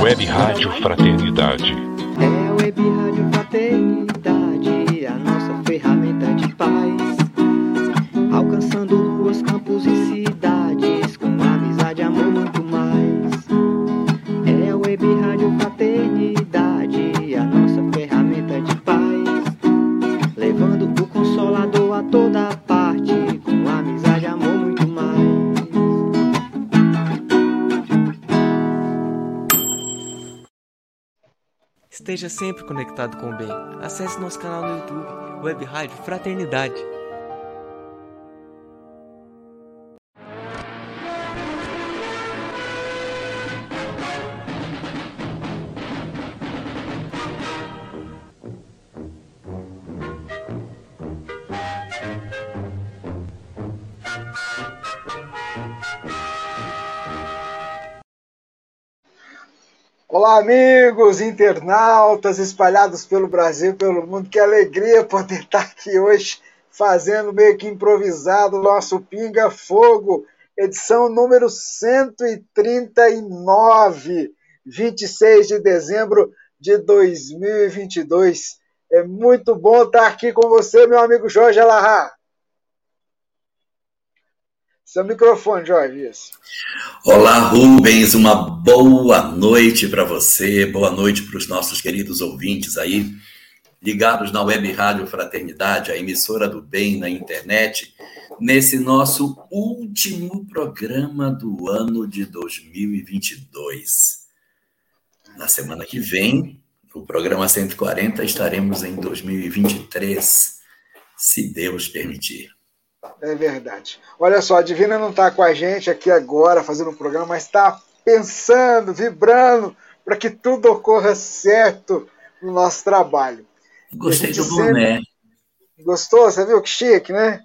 Web Rádio Fraternidade. É a Web Rádio Fraternidade, a nossa ferramenta de paz. Alcançando ruas, campos e cidades, Esteja sempre conectado com o bem. Acesse nosso canal no YouTube, Web Rádio Fraternidade. Olá, amigos internautas espalhados pelo Brasil e pelo mundo. Que alegria poder estar aqui hoje fazendo meio que improvisado o nosso Pinga Fogo, edição número 139, 26 de dezembro de 2022. É muito bom estar aqui com você, meu amigo Jorge Alahá. Seu microfone, Jorge. Isso. Olá, Rubens. Uma boa noite para você, boa noite para os nossos queridos ouvintes aí, ligados na Web Rádio Fraternidade, a emissora do bem na internet, nesse nosso último programa do ano de 2022. Na semana que vem, no programa 140, estaremos em 2023, se Deus permitir. É verdade. Olha só, a Divina não está com a gente aqui agora fazendo o programa, mas está pensando, vibrando para que tudo ocorra certo no nosso trabalho. Gostei do boné. Sempre... Gostou? Você viu que chique, né?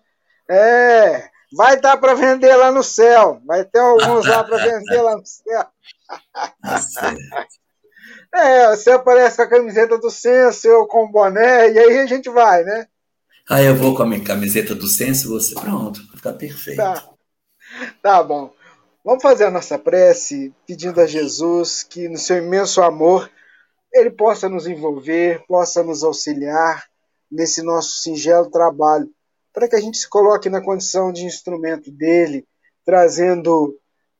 É, vai estar para vender lá no céu. Vai ter alguns lá para vender lá no céu. é, você aparece com a camiseta do censo, eu com o boné, e aí a gente vai, né? Ah, eu vou com a minha camiseta do Senso você. Pronto, tá perfeito. Tá. tá bom. Vamos fazer a nossa prece pedindo a Jesus que, no seu imenso amor, ele possa nos envolver, possa nos auxiliar nesse nosso singelo trabalho, para que a gente se coloque na condição de instrumento dele, trazendo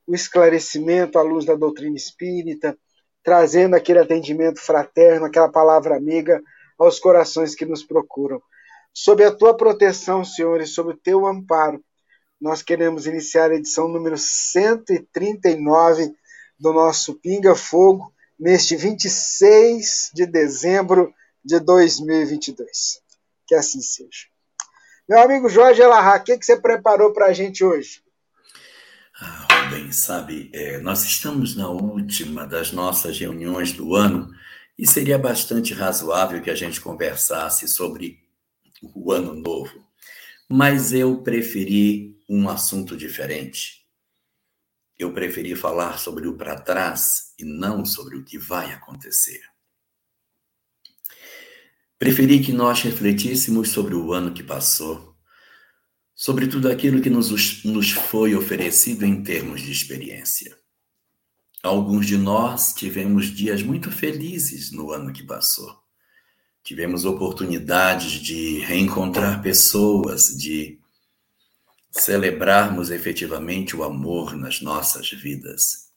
o esclarecimento à luz da doutrina espírita, trazendo aquele atendimento fraterno, aquela palavra amiga aos corações que nos procuram. Sob a tua proteção, Senhor, e sob o teu amparo, nós queremos iniciar a edição número 139 do nosso Pinga Fogo, neste 26 de dezembro de 2022. Que assim seja. Meu amigo Jorge Elahá, o que, que você preparou para a gente hoje? Ah, bem, sabe, é, nós estamos na última das nossas reuniões do ano e seria bastante razoável que a gente conversasse sobre o ano novo, mas eu preferi um assunto diferente. Eu preferi falar sobre o para trás e não sobre o que vai acontecer. Preferi que nós refletíssemos sobre o ano que passou, sobre tudo aquilo que nos, nos foi oferecido em termos de experiência. Alguns de nós tivemos dias muito felizes no ano que passou tivemos oportunidades de reencontrar pessoas, de celebrarmos efetivamente o amor nas nossas vidas.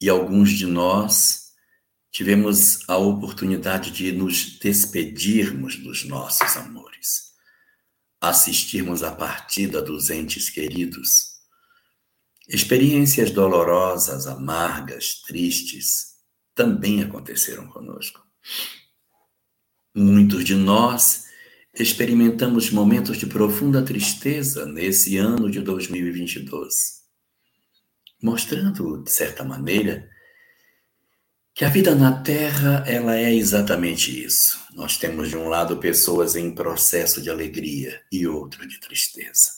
E alguns de nós tivemos a oportunidade de nos despedirmos dos nossos amores, assistirmos à partida dos entes queridos. Experiências dolorosas, amargas, tristes também aconteceram conosco. Muitos de nós experimentamos momentos de profunda tristeza nesse ano de 2022, mostrando, de certa maneira, que a vida na Terra ela é exatamente isso. Nós temos de um lado pessoas em processo de alegria e outro de tristeza.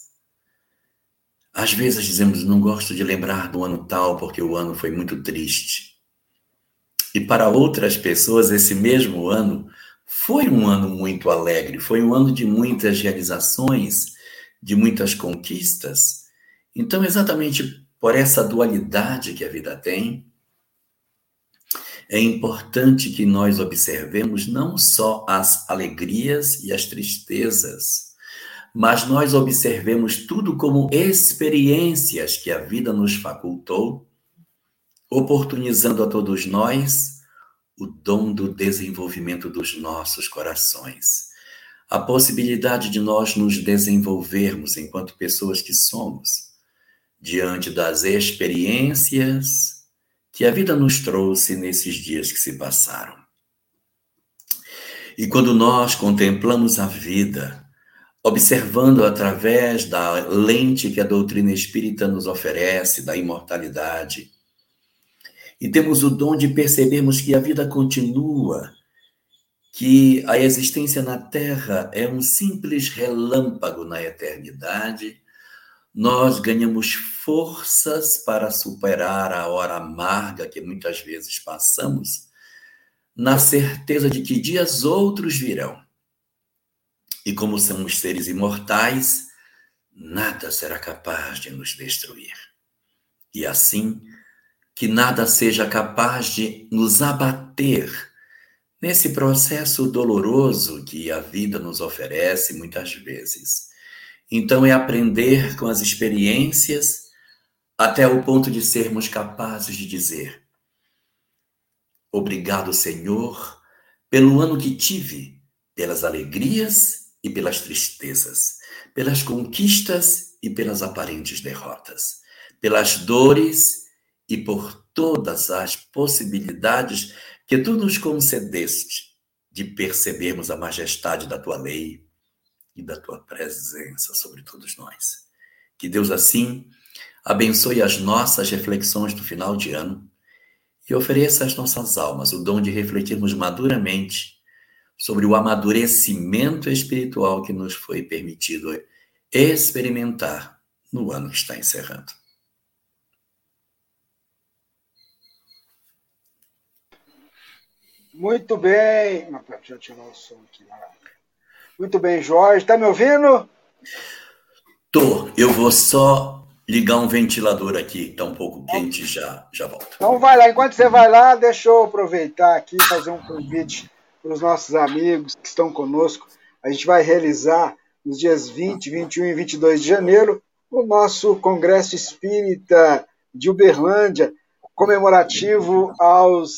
Às vezes dizemos não gosto de lembrar do ano tal porque o ano foi muito triste. E para outras pessoas esse mesmo ano foi um ano muito alegre, foi um ano de muitas realizações, de muitas conquistas. Então, exatamente por essa dualidade que a vida tem, é importante que nós observemos não só as alegrias e as tristezas, mas nós observemos tudo como experiências que a vida nos facultou, oportunizando a todos nós o dom do desenvolvimento dos nossos corações, a possibilidade de nós nos desenvolvermos enquanto pessoas que somos, diante das experiências que a vida nos trouxe nesses dias que se passaram. E quando nós contemplamos a vida, observando através da lente que a doutrina espírita nos oferece, da imortalidade, e temos o dom de percebermos que a vida continua, que a existência na Terra é um simples relâmpago na eternidade, nós ganhamos forças para superar a hora amarga que muitas vezes passamos, na certeza de que dias outros virão. E como somos seres imortais, nada será capaz de nos destruir. E assim, que nada seja capaz de nos abater nesse processo doloroso que a vida nos oferece muitas vezes. Então, é aprender com as experiências até o ponto de sermos capazes de dizer: Obrigado, Senhor, pelo ano que tive, pelas alegrias e pelas tristezas, pelas conquistas e pelas aparentes derrotas, pelas dores e por todas as possibilidades que tu nos concedeste de percebermos a majestade da tua lei, e da tua presença sobre todos nós. Que Deus assim abençoe as nossas reflexões do final de ano e ofereça às nossas almas o dom de refletirmos maduramente sobre o amadurecimento espiritual que nos foi permitido experimentar no ano que está encerrando. Muito bem. Deixa eu tirar o som aqui. Muito bem, Jorge. Está me ouvindo? Tô. Eu vou só ligar um ventilador aqui, está um pouco quente, já, já volto. Então vai lá. Enquanto você vai lá, deixa eu aproveitar aqui e fazer um convite para os nossos amigos que estão conosco. A gente vai realizar nos dias 20, 21 e 22 de janeiro o nosso Congresso Espírita de Uberlândia, comemorativo aos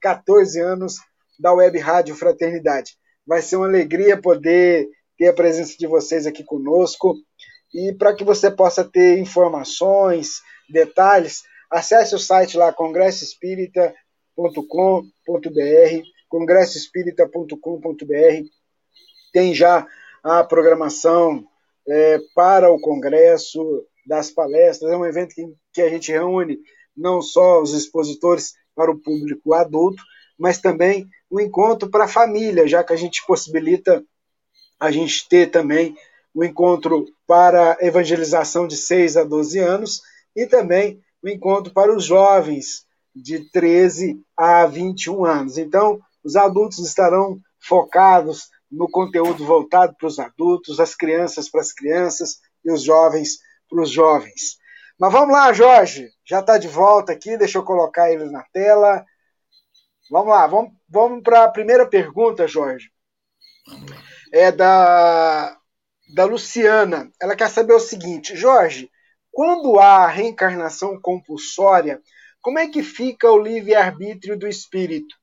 14 anos da Web Rádio Fraternidade. Vai ser uma alegria poder ter a presença de vocês aqui conosco. E para que você possa ter informações, detalhes, acesse o site lá congressoespírita.com.br, congressoespírita.com.br. Tem já a programação é, para o congresso, das palestras. É um evento que, que a gente reúne não só os expositores para o público adulto, mas também um encontro para a família, já que a gente possibilita a gente ter também um encontro para evangelização de 6 a 12 anos e também um encontro para os jovens de 13 a 21 anos. Então, os adultos estarão focados no conteúdo voltado para os adultos, as crianças para as crianças e os jovens para os jovens. Mas vamos lá, Jorge, já está de volta aqui, deixa eu colocar ele na tela. Vamos lá, vamos, vamos para a primeira pergunta, Jorge. É da, da Luciana. Ela quer saber o seguinte: Jorge, quando há reencarnação compulsória, como é que fica o livre-arbítrio do espírito?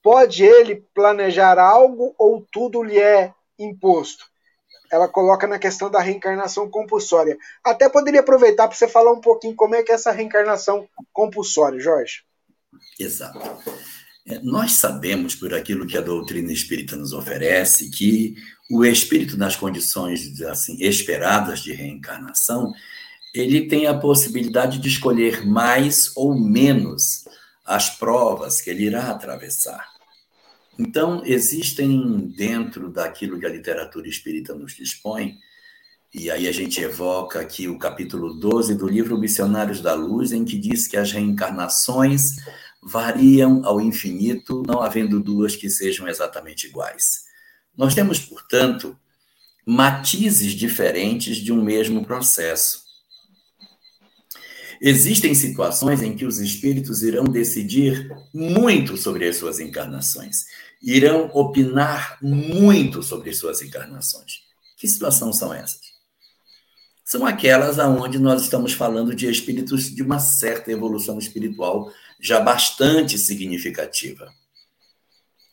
Pode ele planejar algo ou tudo lhe é imposto? Ela coloca na questão da reencarnação compulsória. Até poderia aproveitar para você falar um pouquinho como é que é essa reencarnação compulsória, Jorge. Exato. É, nós sabemos, por aquilo que a doutrina espírita nos oferece, que o espírito, nas condições assim, esperadas de reencarnação, ele tem a possibilidade de escolher mais ou menos as provas que ele irá atravessar. Então, existem dentro daquilo que a literatura espírita nos dispõe, e aí a gente evoca aqui o capítulo 12 do livro Missionários da Luz, em que diz que as reencarnações variam ao infinito, não havendo duas que sejam exatamente iguais. Nós temos, portanto, matizes diferentes de um mesmo processo. Existem situações em que os espíritos irão decidir muito sobre as suas encarnações, irão opinar muito sobre suas encarnações. Que situações são essas? São aquelas aonde nós estamos falando de espíritos de uma certa evolução espiritual já bastante significativa.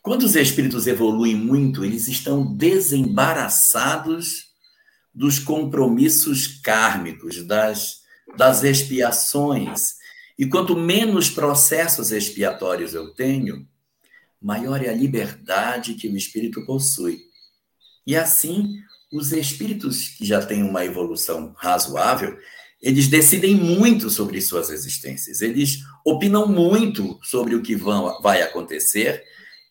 Quando os espíritos evoluem muito, eles estão desembaraçados dos compromissos kármicos, das, das expiações. E quanto menos processos expiatórios eu tenho, maior é a liberdade que o espírito possui. E assim, os espíritos que já têm uma evolução razoável, eles decidem muito sobre suas existências, eles opinam muito sobre o que vão, vai acontecer,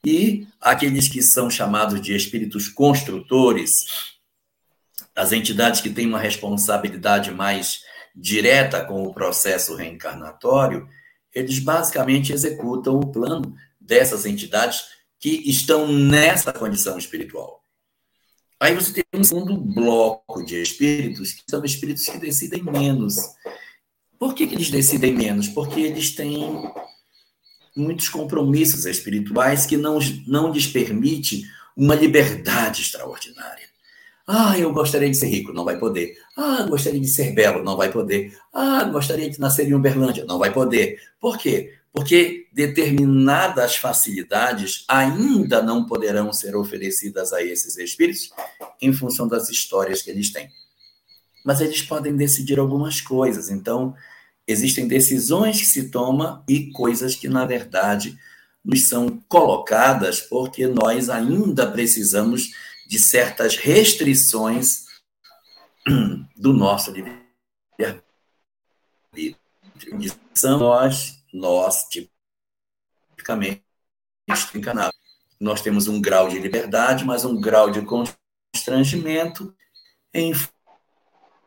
e aqueles que são chamados de espíritos construtores, as entidades que têm uma responsabilidade mais direta com o processo reencarnatório, eles basicamente executam o plano dessas entidades que estão nessa condição espiritual. Aí você tem um segundo bloco de espíritos, que são espíritos que decidem menos. Por que, que eles decidem menos? Porque eles têm muitos compromissos espirituais que não, não lhes permite uma liberdade extraordinária. Ah, eu gostaria de ser rico, não vai poder. Ah, gostaria de ser belo, não vai poder. Ah, gostaria de nascer em Uberlândia, não vai poder. Por quê? Porque determinadas facilidades ainda não poderão ser oferecidas a esses espíritos em função das histórias que eles têm. Mas eles podem decidir algumas coisas. Então, existem decisões que se tomam e coisas que, na verdade, nos são colocadas porque nós ainda precisamos de certas restrições do nosso livre-arbítrio. São nós, nós, tipicamente, encanados. Nós temos um grau de liberdade, mas um grau de constrangimento em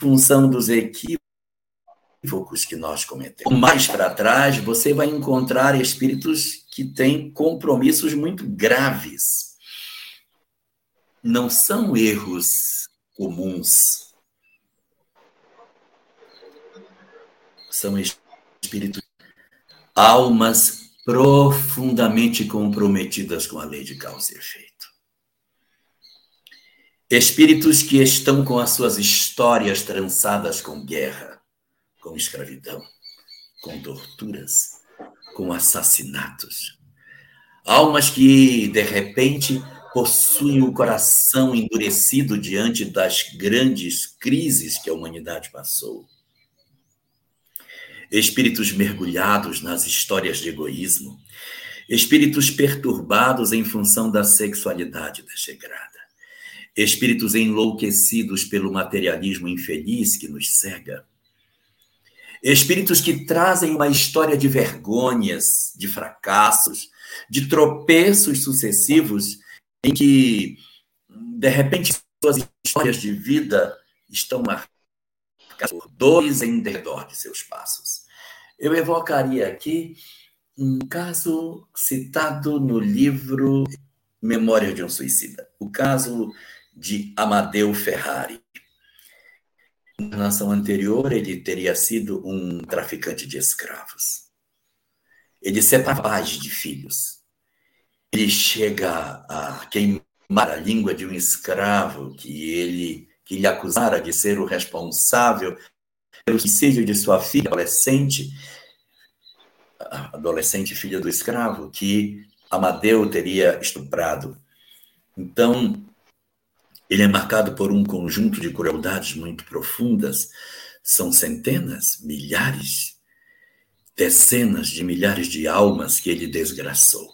função dos equívocos que nós cometemos. Mais para trás, você vai encontrar espíritos que têm compromissos muito graves não são erros comuns. São espíritos, almas profundamente comprometidas com a lei de causa e efeito. Espíritos que estão com as suas histórias trançadas com guerra, com escravidão, com torturas, com assassinatos. Almas que, de repente, possuem o coração endurecido diante das grandes crises que a humanidade passou. Espíritos mergulhados nas histórias de egoísmo, espíritos perturbados em função da sexualidade desregrada, espíritos enlouquecidos pelo materialismo infeliz que nos cega, espíritos que trazem uma história de vergonhas, de fracassos, de tropeços sucessivos em que, de repente, suas histórias de vida estão marcadas dores em redor de seus passos. Eu evocaria aqui um caso citado no livro Memória de um Suicida, o caso de Amadeu Ferrari. Na nação anterior, ele teria sido um traficante de escravos. Ele separava pais de filhos ele chega a queimar a língua de um escravo que ele que lhe acusara de ser o responsável pelo suicídio de sua filha adolescente, adolescente filha do escravo, que Amadeu teria estuprado. Então, ele é marcado por um conjunto de crueldades muito profundas. São centenas, milhares, dezenas de milhares de almas que ele desgraçou.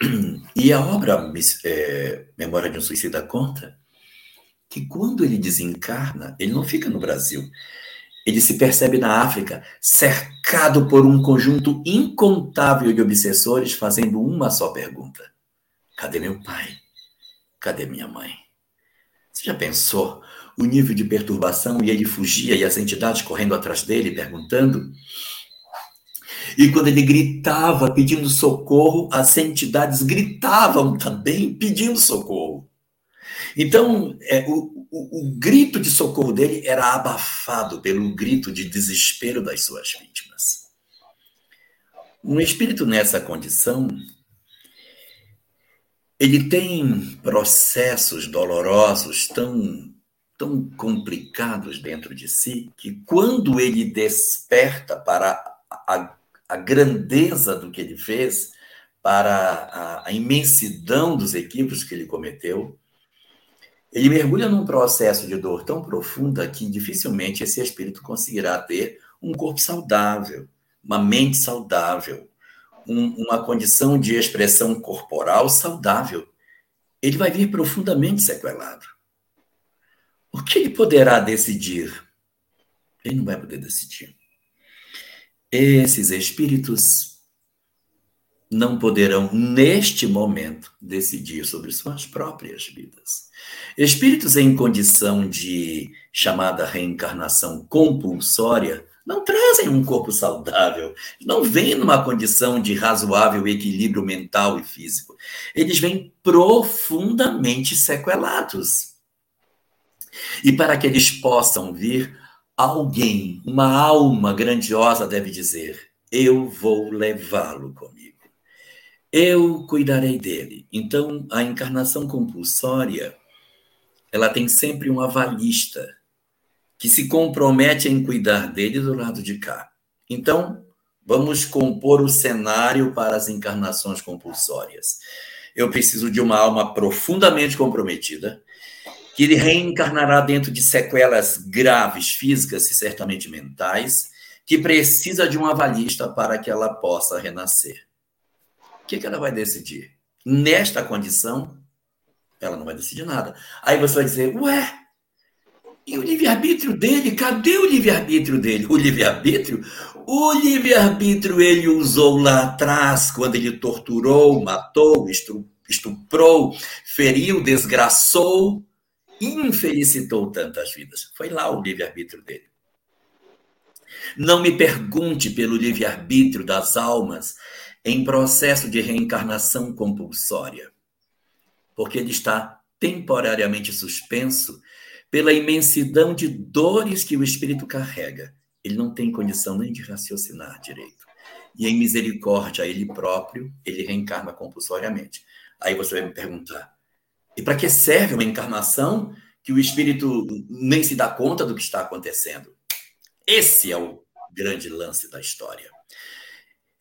E a obra é, Memória de um Suicida conta que quando ele desencarna, ele não fica no Brasil. Ele se percebe na África, cercado por um conjunto incontável de obsessores, fazendo uma só pergunta: Cadê meu pai? Cadê minha mãe? Você já pensou o nível de perturbação e ele fugia e as entidades correndo atrás dele perguntando? E quando ele gritava pedindo socorro, as entidades gritavam também pedindo socorro. Então, é, o, o, o, grito de socorro dele era abafado pelo grito de desespero das suas vítimas. Um espírito nessa condição, ele tem processos dolorosos tão, tão complicados dentro de si que quando ele desperta para a, a grandeza do que ele fez, para a, a imensidão dos equívocos que ele cometeu, ele mergulha num processo de dor tão profunda que dificilmente esse espírito conseguirá ter um corpo saudável, uma mente saudável, um, uma condição de expressão corporal saudável. Ele vai vir profundamente sequelado. O que ele poderá decidir? Ele não vai poder decidir. Esses espíritos não poderão, neste momento, decidir sobre suas próprias vidas. Espíritos em condição de chamada reencarnação compulsória não trazem um corpo saudável, não vêm numa condição de razoável equilíbrio mental e físico. Eles vêm profundamente sequelados. E para que eles possam vir, alguém, uma alma grandiosa deve dizer: Eu vou levá-lo comigo eu cuidarei dele. Então, a encarnação compulsória, ela tem sempre um avalista que se compromete em cuidar dele do lado de cá. Então, vamos compor o cenário para as encarnações compulsórias. Eu preciso de uma alma profundamente comprometida, que reencarnará dentro de sequelas graves físicas e certamente mentais, que precisa de um avalista para que ela possa renascer que, que ela vai decidir? Nesta condição, ela não vai decidir nada. Aí você vai dizer, ué, e o livre-arbítrio dele? Cadê o livre-arbítrio dele? O livre-arbítrio? O livre-arbítrio ele usou lá atrás, quando ele torturou, matou, estuprou, feriu, desgraçou, infelicitou tantas vidas. Foi lá o livre-arbítrio dele. Não me pergunte pelo livre-arbítrio das almas em processo de reencarnação compulsória, porque ele está temporariamente suspenso pela imensidão de dores que o espírito carrega. Ele não tem condição nem de raciocinar direito. E em misericórdia a ele próprio, ele reencarna compulsoriamente. Aí você vai me perguntar: e para que serve uma encarnação que o espírito nem se dá conta do que está acontecendo? Esse é o grande lance da história.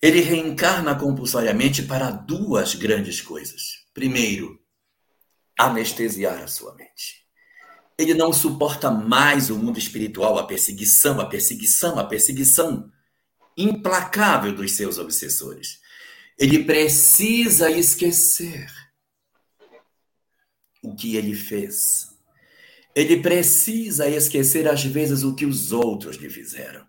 Ele reencarna compulsoriamente para duas grandes coisas. Primeiro, anestesiar a sua mente. Ele não suporta mais o mundo espiritual, a perseguição, a perseguição, a perseguição implacável dos seus obsessores. Ele precisa esquecer o que ele fez. Ele precisa esquecer, às vezes, o que os outros lhe fizeram.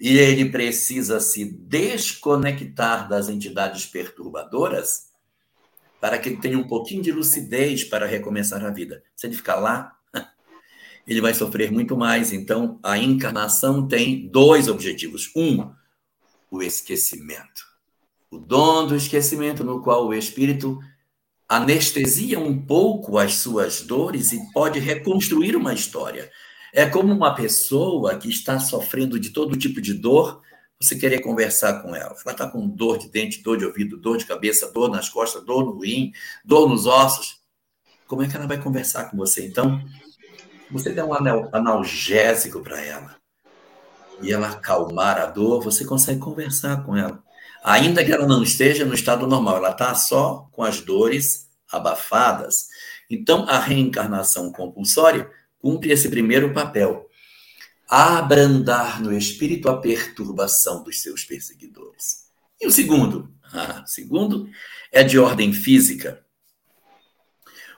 E ele precisa se desconectar das entidades perturbadoras para que ele tenha um pouquinho de lucidez para recomeçar a vida. Se ele ficar lá, ele vai sofrer muito mais. Então, a encarnação tem dois objetivos. Um, o esquecimento. O dom do esquecimento, no qual o espírito anestesia um pouco as suas dores e pode reconstruir uma história. É como uma pessoa que está sofrendo de todo tipo de dor, você querer conversar com ela. Ela está com dor de dente, dor de ouvido, dor de cabeça, dor nas costas, dor no rim, dor nos ossos. Como é que ela vai conversar com você? Então, você der um analgésico para ela e ela acalmar a dor, você consegue conversar com ela. Ainda que ela não esteja no estado normal, ela está só com as dores abafadas. Então, a reencarnação compulsória cumpre esse primeiro papel: abrandar no espírito a perturbação dos seus perseguidores. E o segundo? Ah, segundo é de ordem física.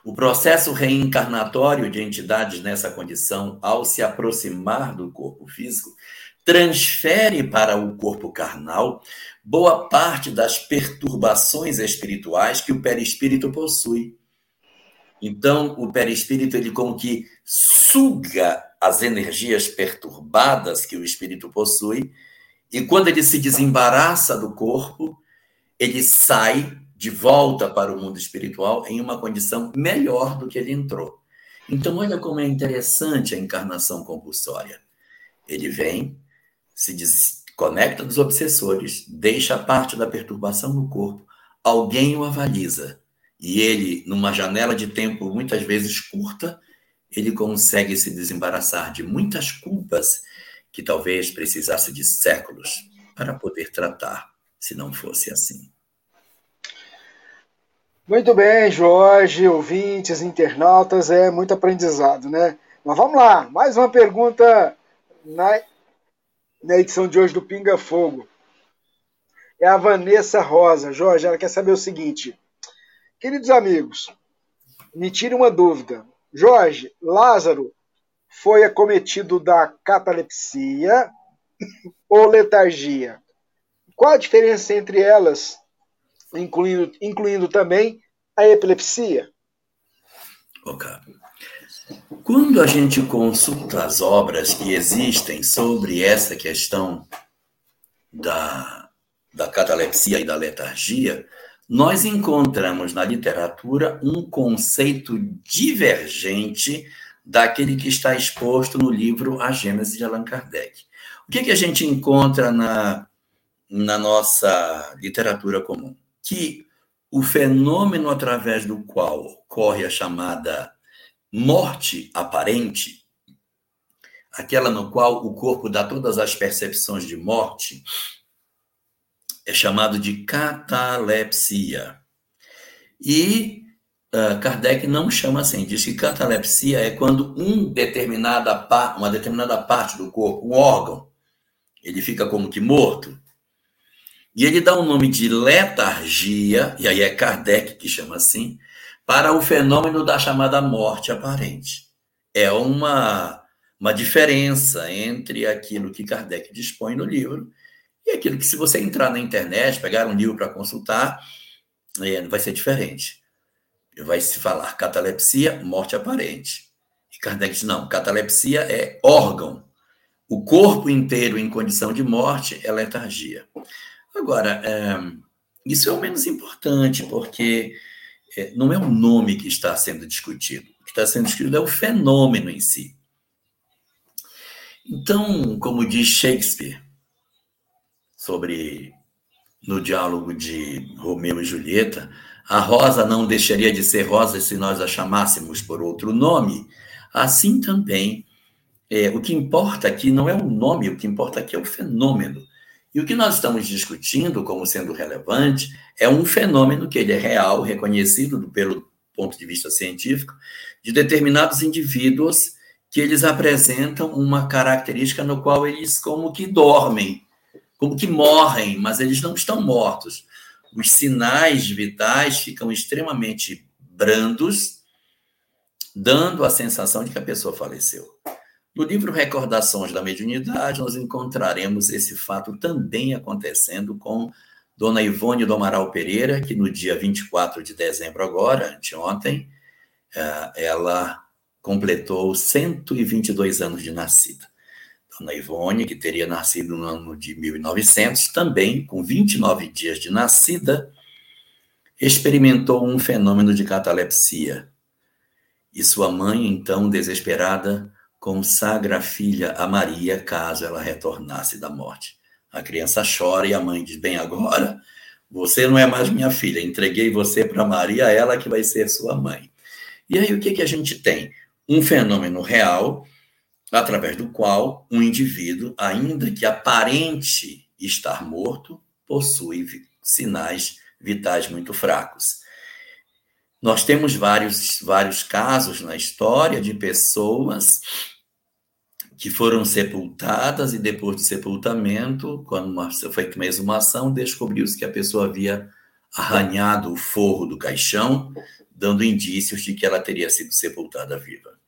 O processo reencarnatório de entidades nessa condição, ao se aproximar do corpo físico, transfere para o corpo carnal boa parte das perturbações espirituais que o perispírito possui. Então, o perispírito, ele como que suga as energias perturbadas que o espírito possui, e quando ele se desembaraça do corpo, ele sai de volta para o mundo espiritual em uma condição melhor do que ele entrou. Então, olha como é interessante a encarnação compulsória. Ele vem, se desconecta dos obsessores, deixa parte da perturbação no corpo, alguém o avaliza. E ele, numa janela de tempo muitas vezes curta, ele consegue se desembaraçar de muitas culpas que talvez precisasse de séculos para poder tratar, se não fosse assim. Muito bem, Jorge, ouvintes, internautas, é muito aprendizado, né? Mas vamos lá, mais uma pergunta na, na edição de hoje do Pinga Fogo. É a Vanessa Rosa. Jorge, ela quer saber o seguinte: Queridos amigos, me tire uma dúvida. Jorge, Lázaro foi acometido da catalepsia ou letargia? Qual a diferença entre elas, incluindo, incluindo também a epilepsia? Ok. Quando a gente consulta as obras que existem sobre essa questão da, da catalepsia e da letargia, nós encontramos na literatura um conceito divergente daquele que está exposto no livro A Gênese de Allan Kardec. O que, que a gente encontra na, na nossa literatura comum? Que o fenômeno através do qual ocorre a chamada morte aparente, aquela no qual o corpo dá todas as percepções de morte, é chamado de catalepsia. E uh, Kardec não chama assim, diz que catalepsia é quando um determinada uma determinada parte do corpo, um órgão, ele fica como que morto. E ele dá o um nome de letargia, e aí é Kardec que chama assim, para o fenômeno da chamada morte aparente. É uma, uma diferença entre aquilo que Kardec dispõe no livro e aquilo que, se você entrar na internet, pegar um livro para consultar, é, vai ser diferente. Vai se falar catalepsia, morte aparente. E Kardec diz: não, catalepsia é órgão. O corpo inteiro em condição de morte é letargia. Agora, é, isso é o menos importante, porque é, não é o nome que está sendo discutido. O que está sendo discutido é o fenômeno em si. Então, como diz Shakespeare, sobre no diálogo de Romeu e Julieta, a rosa não deixaria de ser rosa se nós a chamássemos por outro nome. Assim também, é, o que importa aqui não é o nome, o que importa aqui é o fenômeno. E o que nós estamos discutindo como sendo relevante é um fenômeno que ele é real, reconhecido pelo ponto de vista científico, de determinados indivíduos que eles apresentam uma característica no qual eles como que dormem, como que morrem, mas eles não estão mortos. Os sinais vitais ficam extremamente brandos, dando a sensação de que a pessoa faleceu. No livro Recordações da Mediunidade, nós encontraremos esse fato também acontecendo com Dona Ivone do Amaral Pereira, que no dia 24 de dezembro agora, anteontem, eh, ela completou 122 anos de nascida. Dona Ivone, que teria nascido no ano de 1900, também, com 29 dias de nascida, experimentou um fenômeno de catalepsia. E sua mãe, então, desesperada, consagra a filha a Maria caso ela retornasse da morte. A criança chora e a mãe diz: Bem, agora você não é mais minha filha, entreguei você para Maria, ela que vai ser sua mãe. E aí o que, que a gente tem? Um fenômeno real através do qual um indivíduo, ainda que aparente estar morto, possui sinais vitais muito fracos. Nós temos vários, vários casos na história de pessoas que foram sepultadas e depois do sepultamento, quando uma, foi uma exumação, descobriu-se que a pessoa havia arranhado o forro do caixão, dando indícios de que ela teria sido sepultada viva.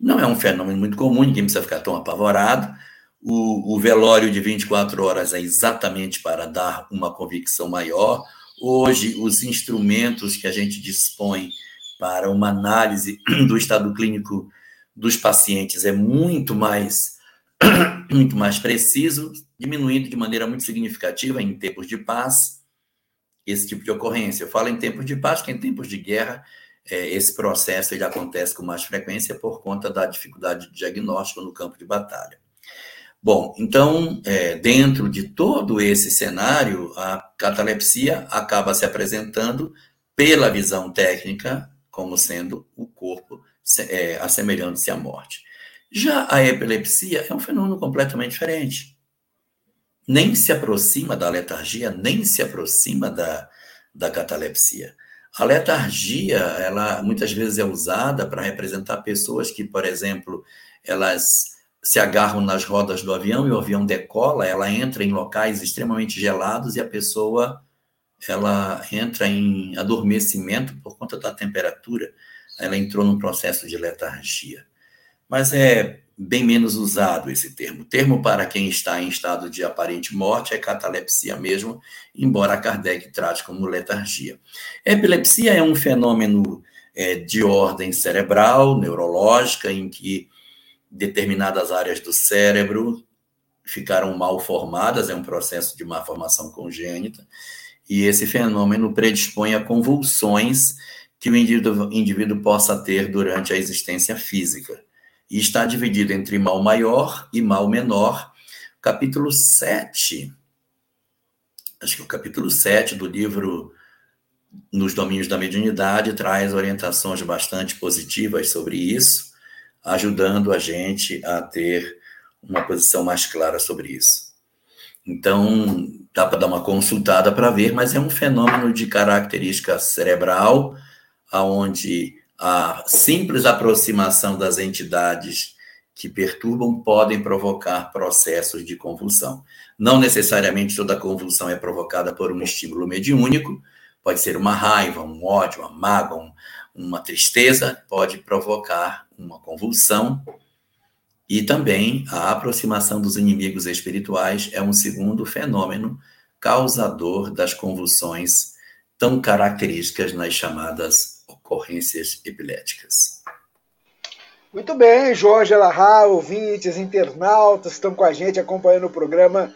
Não é um fenômeno muito comum, ninguém precisa ficar tão apavorado. O, o velório de 24 horas é exatamente para dar uma convicção maior. Hoje, os instrumentos que a gente dispõe para uma análise do estado clínico dos pacientes é muito mais muito mais preciso, diminuindo de maneira muito significativa em tempos de paz esse tipo de ocorrência. Eu falo em tempos de paz, porque em tempos de guerra é, esse processo ele acontece com mais frequência por conta da dificuldade de diagnóstico no campo de batalha. Bom, então, é, dentro de todo esse cenário, a catalepsia acaba se apresentando pela visão técnica como sendo o corpo é, assemelhando-se à morte. Já a epilepsia é um fenômeno completamente diferente. Nem se aproxima da letargia, nem se aproxima da, da catalepsia. A letargia, ela muitas vezes é usada para representar pessoas que, por exemplo, elas se agarram nas rodas do avião e o avião decola, ela entra em locais extremamente gelados e a pessoa ela entra em adormecimento por conta da temperatura. Ela entrou num processo de letargia. Mas é bem menos usado esse termo. O termo para quem está em estado de aparente morte é catalepsia mesmo, embora Kardec trate como letargia. Epilepsia é um fenômeno é, de ordem cerebral, neurológica, em que determinadas áreas do cérebro ficaram mal formadas, é um processo de má formação congênita, e esse fenômeno predispõe a convulsões que o indivíduo, indivíduo possa ter durante a existência física. E está dividido entre mal maior e mal menor. Capítulo 7, acho que o capítulo 7 do livro Nos Domínios da Mediunidade traz orientações bastante positivas sobre isso ajudando a gente a ter uma posição mais clara sobre isso. Então, dá para dar uma consultada para ver, mas é um fenômeno de característica cerebral, aonde a simples aproximação das entidades que perturbam podem provocar processos de convulsão. Não necessariamente toda convulsão é provocada por um estímulo mediúnico, pode ser uma raiva, um ódio, uma mágoa, um, uma tristeza, pode provocar uma convulsão. E também a aproximação dos inimigos espirituais é um segundo fenômeno causador das convulsões tão características nas chamadas ocorrências epiléticas. Muito bem, Jorge Alahá, ouvintes, internautas, estão com a gente acompanhando o programa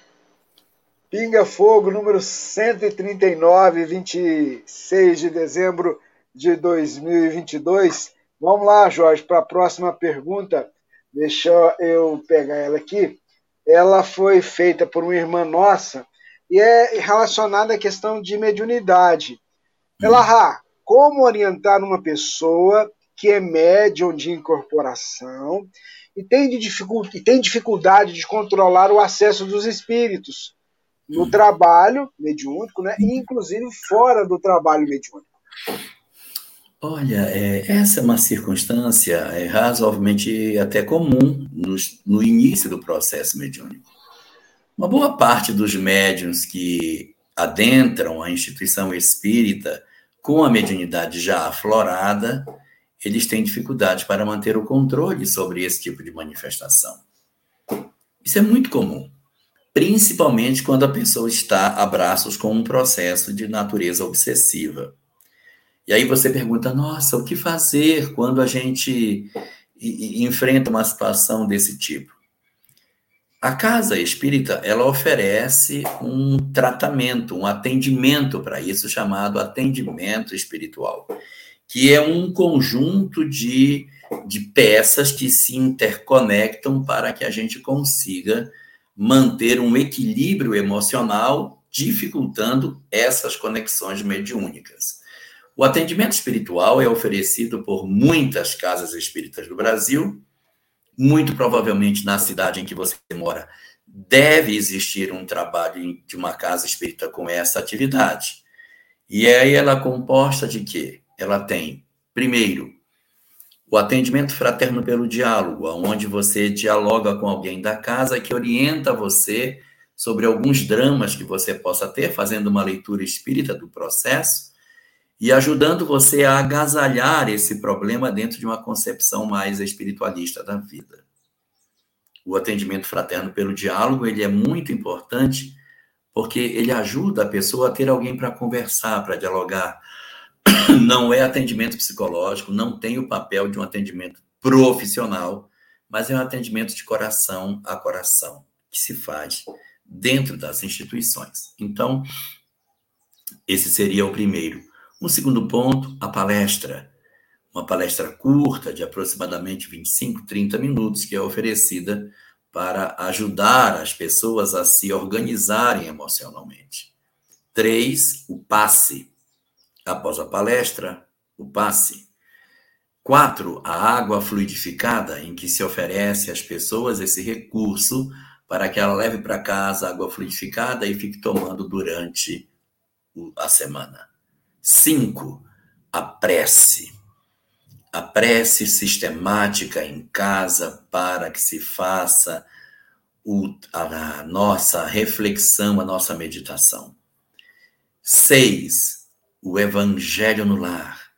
Pinga Fogo, número 139, 26 de dezembro de 2022. Vamos lá, Jorge, para a próxima pergunta. Deixa eu pegar ela aqui. Ela foi feita por uma irmã nossa e é relacionada à questão de mediunidade. Ela, como orientar uma pessoa que é médium de incorporação e tem, de e tem dificuldade de controlar o acesso dos espíritos no trabalho mediúnico, né, e inclusive fora do trabalho mediúnico? Olha, é, essa é uma circunstância é, razoavelmente até comum no, no início do processo mediúnico. Uma boa parte dos médiums que adentram a instituição espírita com a mediunidade já aflorada, eles têm dificuldade para manter o controle sobre esse tipo de manifestação. Isso é muito comum, principalmente quando a pessoa está a braços com um processo de natureza obsessiva. E aí você pergunta, nossa, o que fazer quando a gente enfrenta uma situação desse tipo? A casa espírita, ela oferece um tratamento, um atendimento para isso chamado atendimento espiritual, que é um conjunto de, de peças que se interconectam para que a gente consiga manter um equilíbrio emocional, dificultando essas conexões mediúnicas. O atendimento espiritual é oferecido por muitas casas espíritas do Brasil. Muito provavelmente na cidade em que você mora deve existir um trabalho de uma casa espírita com essa atividade. E aí ela é composta de quê? Ela tem, primeiro, o atendimento fraterno pelo diálogo, onde você dialoga com alguém da casa que orienta você sobre alguns dramas que você possa ter, fazendo uma leitura espírita do processo e ajudando você a agasalhar esse problema dentro de uma concepção mais espiritualista da vida. O atendimento fraterno pelo diálogo, ele é muito importante porque ele ajuda a pessoa a ter alguém para conversar, para dialogar. Não é atendimento psicológico, não tem o papel de um atendimento profissional, mas é um atendimento de coração a coração, que se faz dentro das instituições. Então, esse seria o primeiro. Um segundo ponto, a palestra. uma palestra curta, de aproximadamente 25, 30 minutos, que é oferecida para ajudar as pessoas a se organizarem emocionalmente. Três, o passe. Após a palestra, o passe. Quatro, a água fluidificada, em que se oferece às pessoas esse recurso para que ela leve para casa água fluidificada e fique tomando durante a semana. Cinco, a prece. A prece sistemática em casa para que se faça o, a, a nossa reflexão, a nossa meditação. Seis, o Evangelho no lar.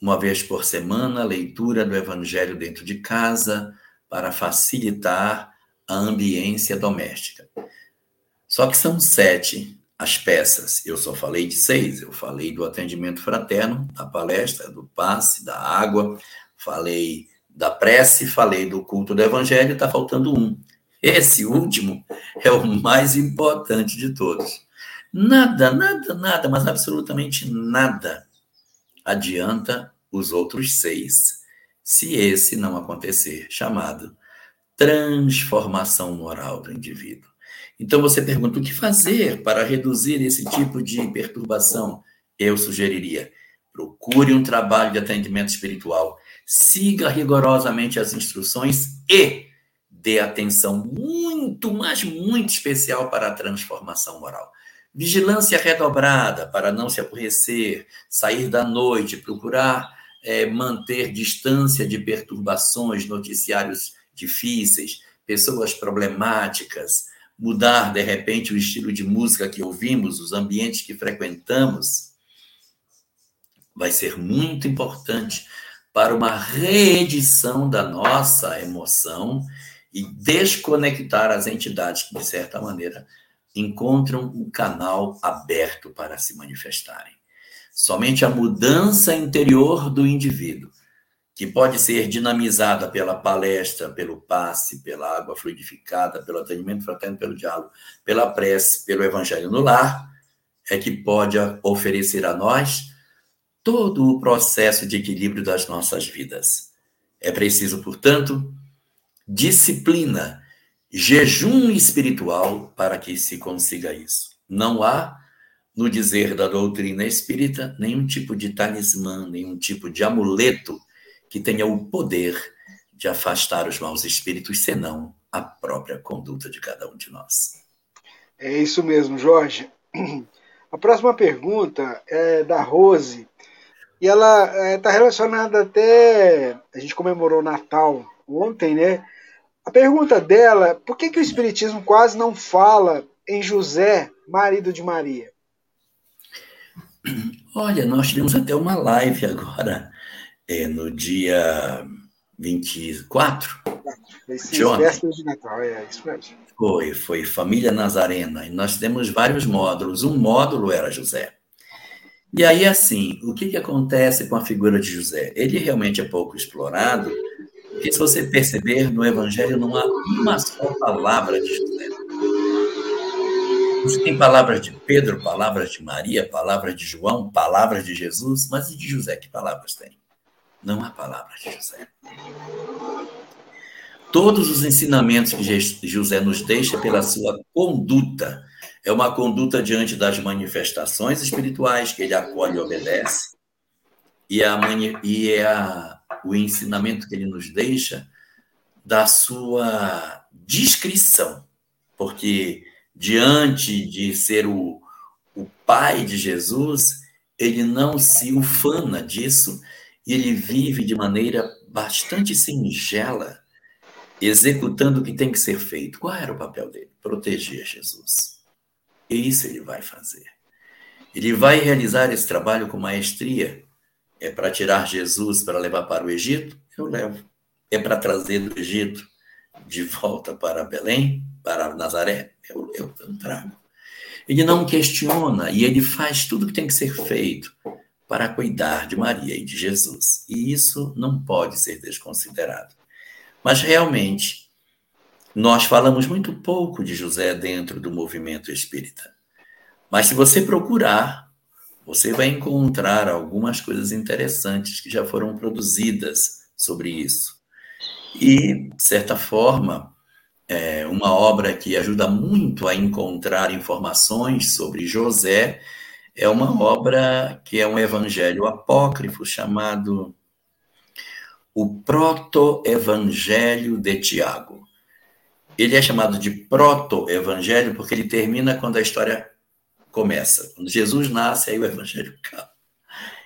Uma vez por semana, leitura do Evangelho dentro de casa para facilitar a ambiência doméstica. Só que são sete as peças. Eu só falei de seis. Eu falei do atendimento fraterno, da palestra, do passe, da água, falei da prece, falei do culto do evangelho, está faltando um. Esse último é o mais importante de todos. Nada, nada, nada, mas absolutamente nada adianta os outros seis se esse não acontecer, chamado transformação moral do indivíduo. Então você pergunta o que fazer para reduzir esse tipo de perturbação? Eu sugeriria: procure um trabalho de atendimento espiritual, siga rigorosamente as instruções e dê atenção muito, mas muito especial para a transformação moral. Vigilância redobrada para não se aborrecer, sair da noite, procurar é, manter distância de perturbações, noticiários difíceis, pessoas problemáticas, mudar de repente o estilo de música que ouvimos, os ambientes que frequentamos, vai ser muito importante para uma reedição da nossa emoção e desconectar as entidades que, de certa maneira, encontram um canal aberto para se manifestarem. Somente a mudança interior do indivíduo que pode ser dinamizada pela palestra, pelo passe, pela água fluidificada, pelo atendimento fraterno, pelo diálogo, pela prece, pelo evangelho no lar, é que pode oferecer a nós todo o processo de equilíbrio das nossas vidas. É preciso, portanto, disciplina, jejum espiritual para que se consiga isso. Não há, no dizer da doutrina espírita, nenhum tipo de talismã, nenhum tipo de amuleto que tenha o poder de afastar os maus espíritos, senão a própria conduta de cada um de nós. É isso mesmo, Jorge. A próxima pergunta é da Rose, e ela está é, relacionada até. A gente comemorou o Natal ontem, né? A pergunta dela: por que, que o Espiritismo quase não fala em José, marido de Maria? Olha, nós tivemos até uma live agora é, no dia 24. de ontem. de Natal, é isso mesmo. Foi, foi Família Nazarena. E nós temos vários módulos. Um módulo era José. E aí, assim, o que, que acontece com a figura de José? Ele realmente é pouco explorado, porque se você perceber, no Evangelho não há uma só palavra de José. Você tem palavras de Pedro, palavras de Maria, palavras de João, palavras de Jesus, mas e de José, que palavras tem? Não há palavra de José. Todos os ensinamentos que José nos deixa pela sua conduta, é uma conduta diante das manifestações espirituais que ele acolhe e obedece, e, a, e é a, o ensinamento que ele nos deixa da sua discrição, porque diante de ser o, o pai de Jesus, ele não se ufana disso e ele vive de maneira bastante singela, executando o que tem que ser feito. Qual era o papel dele? Proteger Jesus. E isso ele vai fazer. Ele vai realizar esse trabalho com maestria. É para tirar Jesus para levar para o Egito? Eu levo. É para trazer do Egito de volta para Belém, para Nazaré? Eu, eu, eu trago. Ele não questiona e ele faz tudo o que tem que ser feito para cuidar de Maria e de Jesus. E isso não pode ser desconsiderado. Mas realmente, nós falamos muito pouco de José dentro do movimento espírita. Mas se você procurar você vai encontrar algumas coisas interessantes que já foram produzidas sobre isso. E, de certa forma, é uma obra que ajuda muito a encontrar informações sobre José é uma obra que é um evangelho apócrifo chamado o Proto-Evangelho de Tiago. Ele é chamado de Proto-Evangelho porque ele termina quando a história começa. Quando Jesus nasce, aí o Evangelho acaba.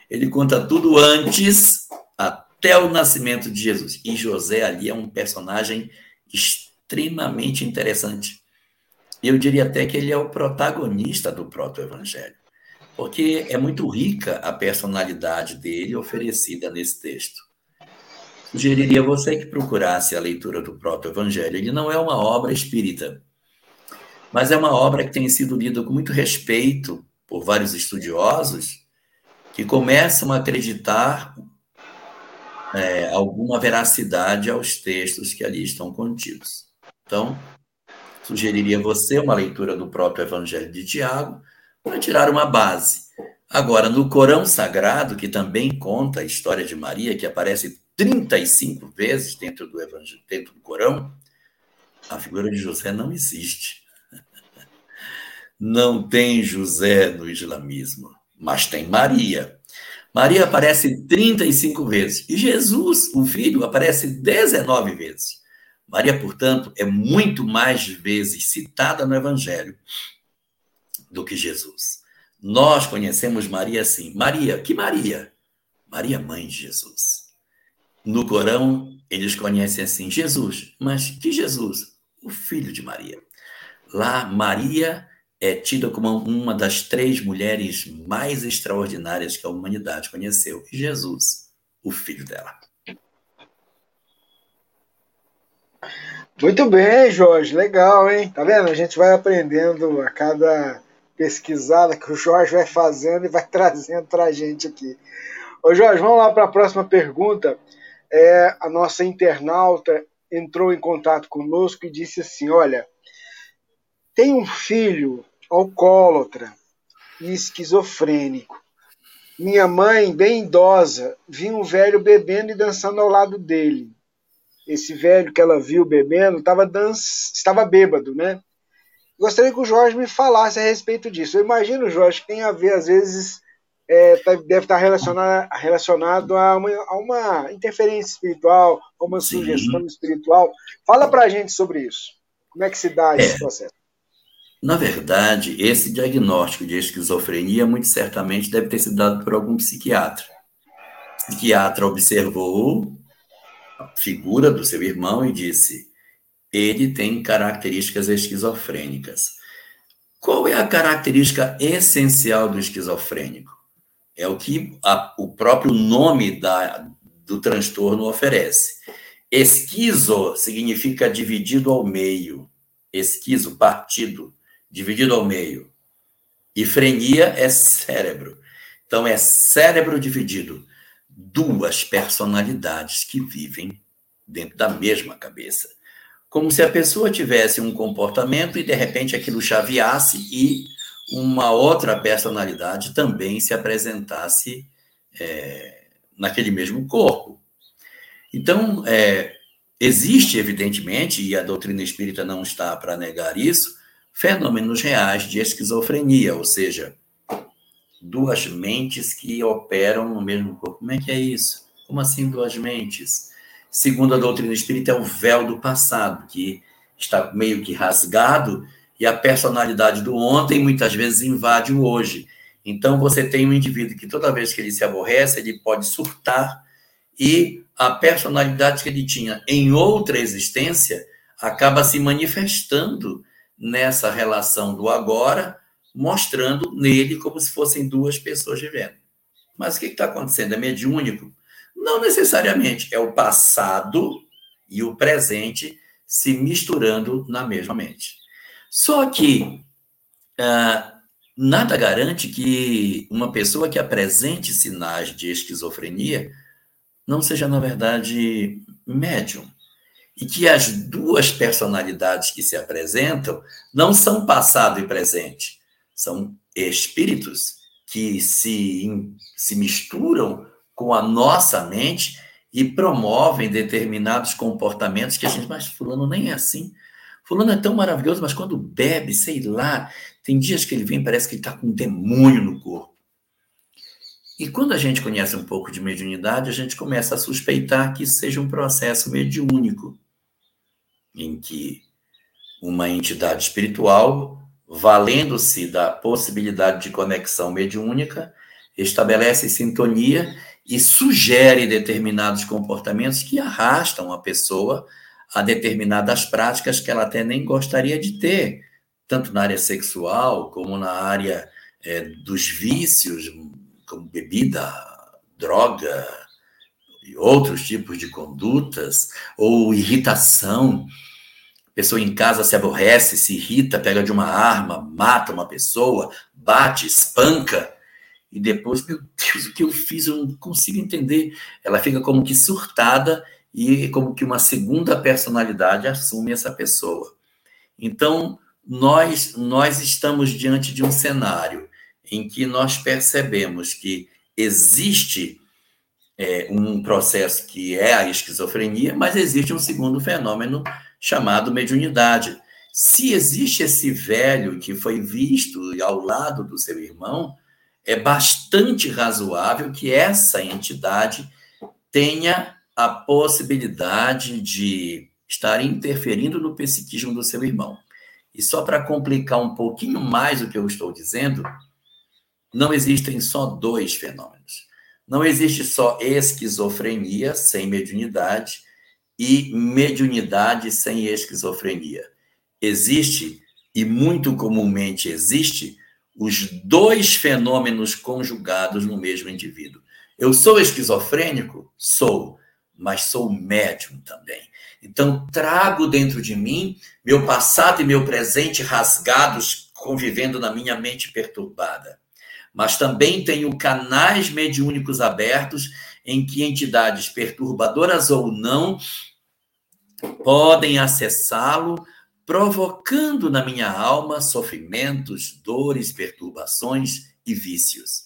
Ele conta tudo antes, até o nascimento de Jesus. E José ali é um personagem extremamente interessante. Eu diria até que ele é o protagonista do proto-evangelho, porque é muito rica a personalidade dele oferecida nesse texto. Sugeriria você que procurasse a leitura do proto-evangelho. Ele não é uma obra espírita, mas é uma obra que tem sido lida com muito respeito por vários estudiosos que começam a acreditar é, alguma veracidade aos textos que ali estão contidos. Então, sugeriria você uma leitura do próprio Evangelho de Tiago para tirar uma base. Agora, no Corão Sagrado, que também conta a história de Maria, que aparece 35 vezes dentro do Evangelho, dentro do Corão, a figura de José não existe. Não tem José no islamismo, mas tem Maria. Maria aparece 35 vezes e Jesus, o filho, aparece 19 vezes. Maria, portanto, é muito mais vezes citada no Evangelho do que Jesus. Nós conhecemos Maria assim. Maria, que Maria? Maria, mãe de Jesus. No Corão, eles conhecem assim Jesus, mas que Jesus? O filho de Maria. Lá, Maria é tida como uma das três mulheres mais extraordinárias que a humanidade conheceu. Jesus, o filho dela. Muito bem, Jorge, legal, hein? Tá vendo? A gente vai aprendendo a cada pesquisada que o Jorge vai fazendo e vai trazendo para a gente aqui. Ô Jorge, vamos lá para a próxima pergunta. É, a nossa internauta entrou em contato conosco e disse assim: Olha, tem um filho alcoólatra e esquizofrênico. Minha mãe, bem idosa, viu um velho bebendo e dançando ao lado dele. Esse velho que ela viu bebendo dan estava bêbado, né? Gostaria que o Jorge me falasse a respeito disso. Eu imagino, Jorge, que tem a ver, às vezes, é, tá, deve estar relacionado, relacionado a, uma, a uma interferência espiritual, a uma Sim. sugestão espiritual. Fala para a gente sobre isso. Como é que se dá esse é. processo? Na verdade, esse diagnóstico de esquizofrenia muito certamente deve ter sido dado por algum psiquiatra. O psiquiatra observou a figura do seu irmão e disse: ele tem características esquizofrênicas. Qual é a característica essencial do esquizofrênico? É o que a, o próprio nome da, do transtorno oferece. Esquizo significa dividido ao meio. Esquizo, partido dividido ao meio. E frenia é cérebro. Então, é cérebro dividido. Duas personalidades que vivem dentro da mesma cabeça. Como se a pessoa tivesse um comportamento e, de repente, aquilo chaveasse e uma outra personalidade também se apresentasse é, naquele mesmo corpo. Então, é, existe, evidentemente, e a doutrina espírita não está para negar isso, fenômenos reais de esquizofrenia, ou seja, duas mentes que operam no mesmo corpo. Como é que é isso? Como assim duas mentes? Segundo a doutrina espírita, é o véu do passado, que está meio que rasgado e a personalidade do ontem muitas vezes invade o hoje. Então você tem um indivíduo que toda vez que ele se aborrece, ele pode surtar e a personalidade que ele tinha em outra existência acaba se manifestando nessa relação do agora, mostrando nele como se fossem duas pessoas vivendo. Mas o que está acontecendo? É mediúnico? Não necessariamente. É o passado e o presente se misturando na mesma mente. Só que ah, nada garante que uma pessoa que apresente sinais de esquizofrenia não seja, na verdade, médium e que as duas personalidades que se apresentam não são passado e presente, são espíritos que se, se misturam com a nossa mente e promovem determinados comportamentos que a gente, mas fulano nem é assim. Fulano é tão maravilhoso, mas quando bebe, sei lá, tem dias que ele vem, parece que ele está com um demônio no corpo. E quando a gente conhece um pouco de mediunidade, a gente começa a suspeitar que isso seja um processo mediúnico, em que uma entidade espiritual, valendo-se da possibilidade de conexão mediúnica, estabelece sintonia e sugere determinados comportamentos que arrastam a pessoa a determinadas práticas que ela até nem gostaria de ter, tanto na área sexual como na área é, dos vícios, como bebida, droga e outros tipos de condutas, ou irritação. A pessoa em casa se aborrece, se irrita, pega de uma arma, mata uma pessoa, bate, espanca e depois, meu Deus, o que eu fiz? Eu não consigo entender. Ela fica como que surtada e como que uma segunda personalidade assume essa pessoa. Então, nós, nós estamos diante de um cenário em que nós percebemos que existe é, um processo que é a esquizofrenia, mas existe um segundo fenômeno chamado mediunidade. Se existe esse velho que foi visto ao lado do seu irmão, é bastante razoável que essa entidade tenha a possibilidade de estar interferindo no psiquismo do seu irmão. E só para complicar um pouquinho mais o que eu estou dizendo, não existem só dois fenômenos. Não existe só esquizofrenia sem mediunidade e mediunidade sem esquizofrenia. Existe, e muito comumente existe, os dois fenômenos conjugados no mesmo indivíduo. Eu sou esquizofrênico? Sou, mas sou médium também. Então, trago dentro de mim meu passado e meu presente rasgados, convivendo na minha mente perturbada. Mas também tenho canais mediúnicos abertos em que entidades perturbadoras ou não podem acessá-lo provocando na minha alma sofrimentos, dores, perturbações e vícios.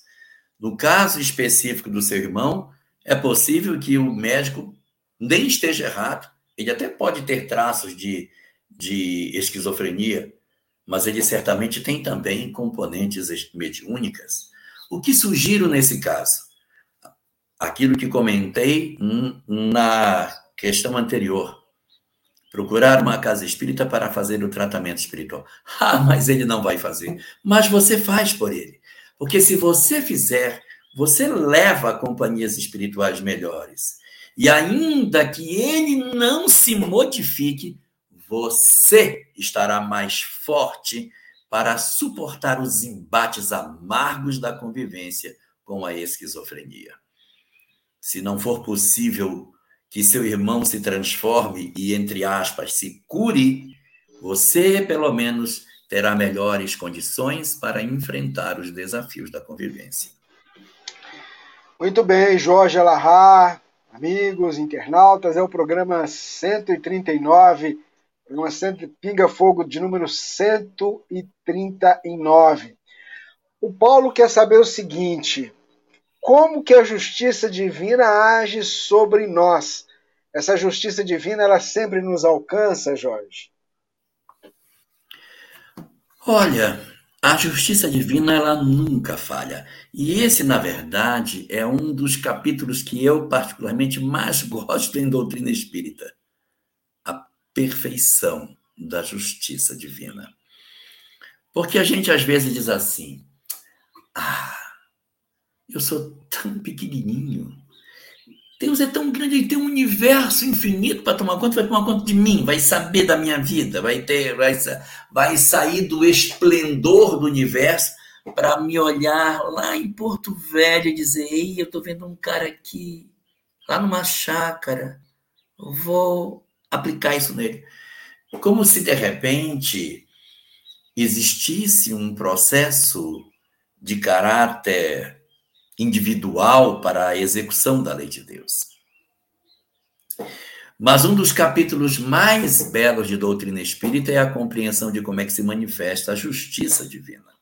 No caso específico do seu irmão, é possível que o médico nem esteja errado, ele até pode ter traços de, de esquizofrenia, mas ele certamente tem também componentes mediúnicas. O que sugiro nesse caso? Aquilo que comentei na questão anterior procurar uma casa espírita para fazer o tratamento espiritual. Ah, mas ele não vai fazer. Mas você faz por ele. Porque se você fizer, você leva companhias espirituais melhores. E ainda que ele não se modifique, você estará mais forte para suportar os embates amargos da convivência com a esquizofrenia. Se não for possível que seu irmão se transforme e, entre aspas, se cure, você, pelo menos, terá melhores condições para enfrentar os desafios da convivência. Muito bem, Jorge Alahá, amigos, internautas, é o programa 139, programa Pinga Fogo de número 139. O Paulo quer saber o seguinte: como que a justiça divina age sobre nós? Essa justiça divina, ela sempre nos alcança, Jorge? Olha, a justiça divina, ela nunca falha. E esse, na verdade, é um dos capítulos que eu particularmente mais gosto em doutrina espírita. A perfeição da justiça divina. Porque a gente às vezes diz assim: "Ah, eu sou tão pequenininho. Deus é tão grande, ele tem um universo infinito para tomar conta, vai tomar conta de mim, vai saber da minha vida, vai ter, vai, vai sair do esplendor do universo para me olhar lá em Porto Velho e dizer: Ei, eu estou vendo um cara aqui, lá numa chácara, vou aplicar isso nele. Como se de repente existisse um processo de caráter individual para a execução da lei de Deus. Mas um dos capítulos mais belos de doutrina espírita é a compreensão de como é que se manifesta a justiça divina.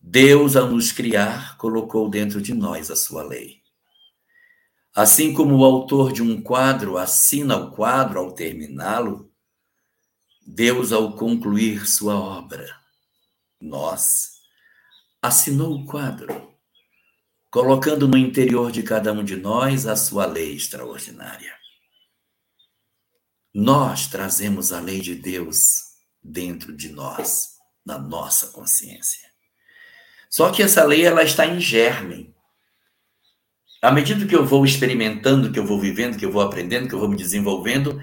Deus, ao nos criar, colocou dentro de nós a sua lei. Assim como o autor de um quadro assina o quadro ao terminá-lo, Deus, ao concluir sua obra, nós, assinou o quadro, colocando no interior de cada um de nós a sua lei extraordinária. Nós trazemos a lei de Deus dentro de nós, na nossa consciência. Só que essa lei ela está em germe. À medida que eu vou experimentando, que eu vou vivendo, que eu vou aprendendo, que eu vou me desenvolvendo,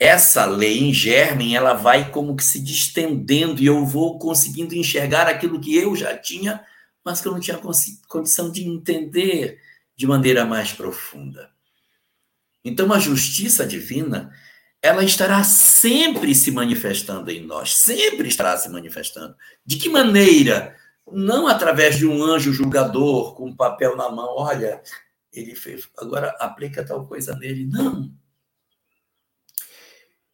essa lei em germe, ela vai como que se distendendo e eu vou conseguindo enxergar aquilo que eu já tinha, mas que eu não tinha condição de entender de maneira mais profunda. Então a justiça divina, ela estará sempre se manifestando em nós, sempre estará se manifestando. De que maneira? Não através de um anjo julgador com um papel na mão, olha, ele fez, agora aplica tal coisa nele. Não.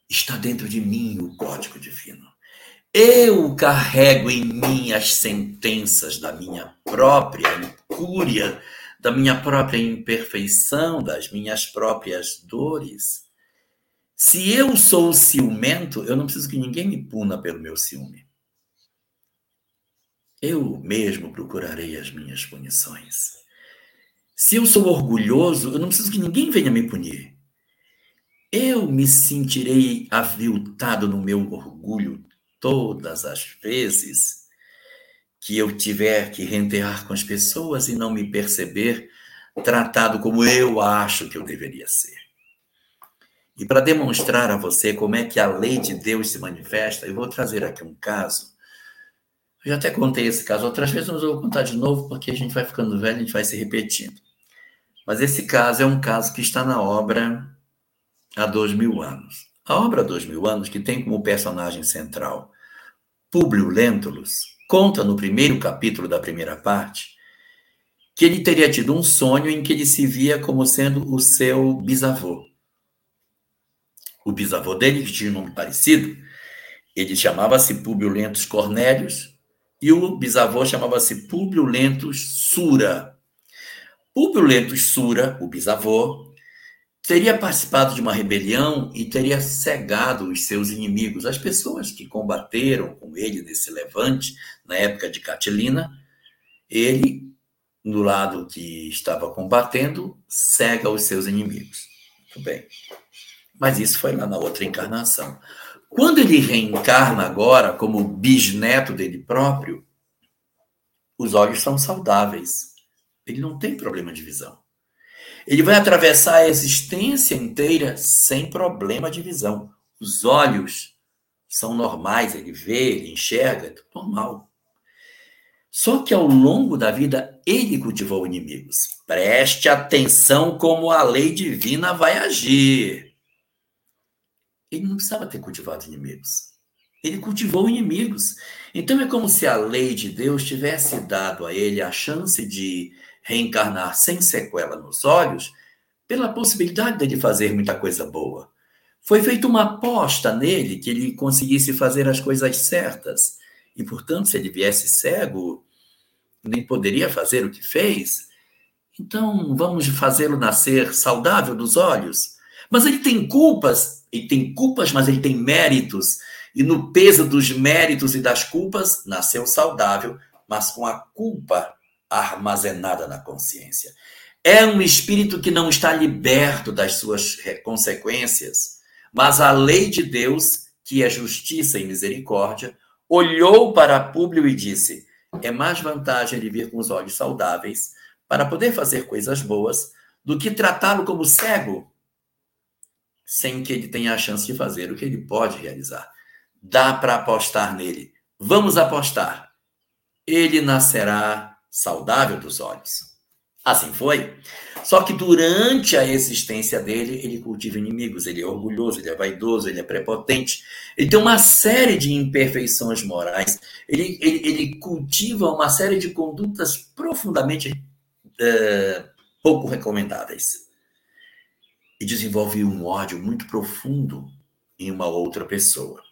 Está dentro de mim o código divino. Eu carrego em mim as sentenças da minha própria incúria, da minha própria imperfeição, das minhas próprias dores. Se eu sou ciumento, eu não preciso que ninguém me puna pelo meu ciúme. Eu mesmo procurarei as minhas punições. Se eu sou orgulhoso, eu não preciso que ninguém venha me punir. Eu me sentirei aviltado no meu orgulho todas as vezes que eu tiver que reenterrar com as pessoas e não me perceber tratado como eu acho que eu deveria ser. E para demonstrar a você como é que a lei de Deus se manifesta, eu vou trazer aqui um caso. Eu já até contei esse caso outras vezes, mas eu vou contar de novo porque a gente vai ficando velho, a gente vai se repetindo. Mas esse caso é um caso que está na obra há dois mil anos. A obra Dois Mil Anos, que tem como personagem central Públio Lentulus, conta no primeiro capítulo da primeira parte que ele teria tido um sonho em que ele se via como sendo o seu bisavô. O bisavô dele, que tinha um nome parecido, ele chamava-se Públio Lentus Cornélios e o bisavô chamava-se Públio Lentus Sura. Públio Lentus Sura, o bisavô, teria participado de uma rebelião e teria cegado os seus inimigos, as pessoas que combateram com ele nesse levante, na época de Catilina. Ele, no lado que estava combatendo, cega os seus inimigos. Muito bem. Mas isso foi lá na outra encarnação. Quando ele reencarna agora como bisneto dele próprio, os olhos são saudáveis. Ele não tem problema de visão. Ele vai atravessar a existência inteira sem problema de visão. Os olhos são normais, ele vê, ele enxerga, é normal. Só que ao longo da vida ele cultivou inimigos. Preste atenção como a lei divina vai agir. Ele não precisava ter cultivado inimigos. Ele cultivou inimigos. Então é como se a lei de Deus tivesse dado a ele a chance de reencarnar sem sequela nos olhos, pela possibilidade de fazer muita coisa boa. Foi feita uma aposta nele que ele conseguisse fazer as coisas certas. E, portanto, se ele viesse cego, nem poderia fazer o que fez. Então, vamos fazê-lo nascer saudável dos olhos. Mas ele tem culpas, ele tem culpas, mas ele tem méritos. E no peso dos méritos e das culpas, nasceu saudável, mas com a culpa armazenada na consciência. É um espírito que não está liberto das suas consequências, mas a lei de Deus, que é justiça e misericórdia, olhou para Públio e disse: é mais vantagem ele vir com os olhos saudáveis para poder fazer coisas boas do que tratá-lo como cego, sem que ele tenha a chance de fazer o que ele pode realizar. Dá para apostar nele. Vamos apostar. Ele nascerá saudável dos olhos. Assim foi. Só que durante a existência dele, ele cultiva inimigos, ele é orgulhoso, ele é vaidoso, ele é prepotente, ele tem uma série de imperfeições morais, ele, ele, ele cultiva uma série de condutas profundamente é, pouco recomendáveis. E desenvolve um ódio muito profundo em uma outra pessoa,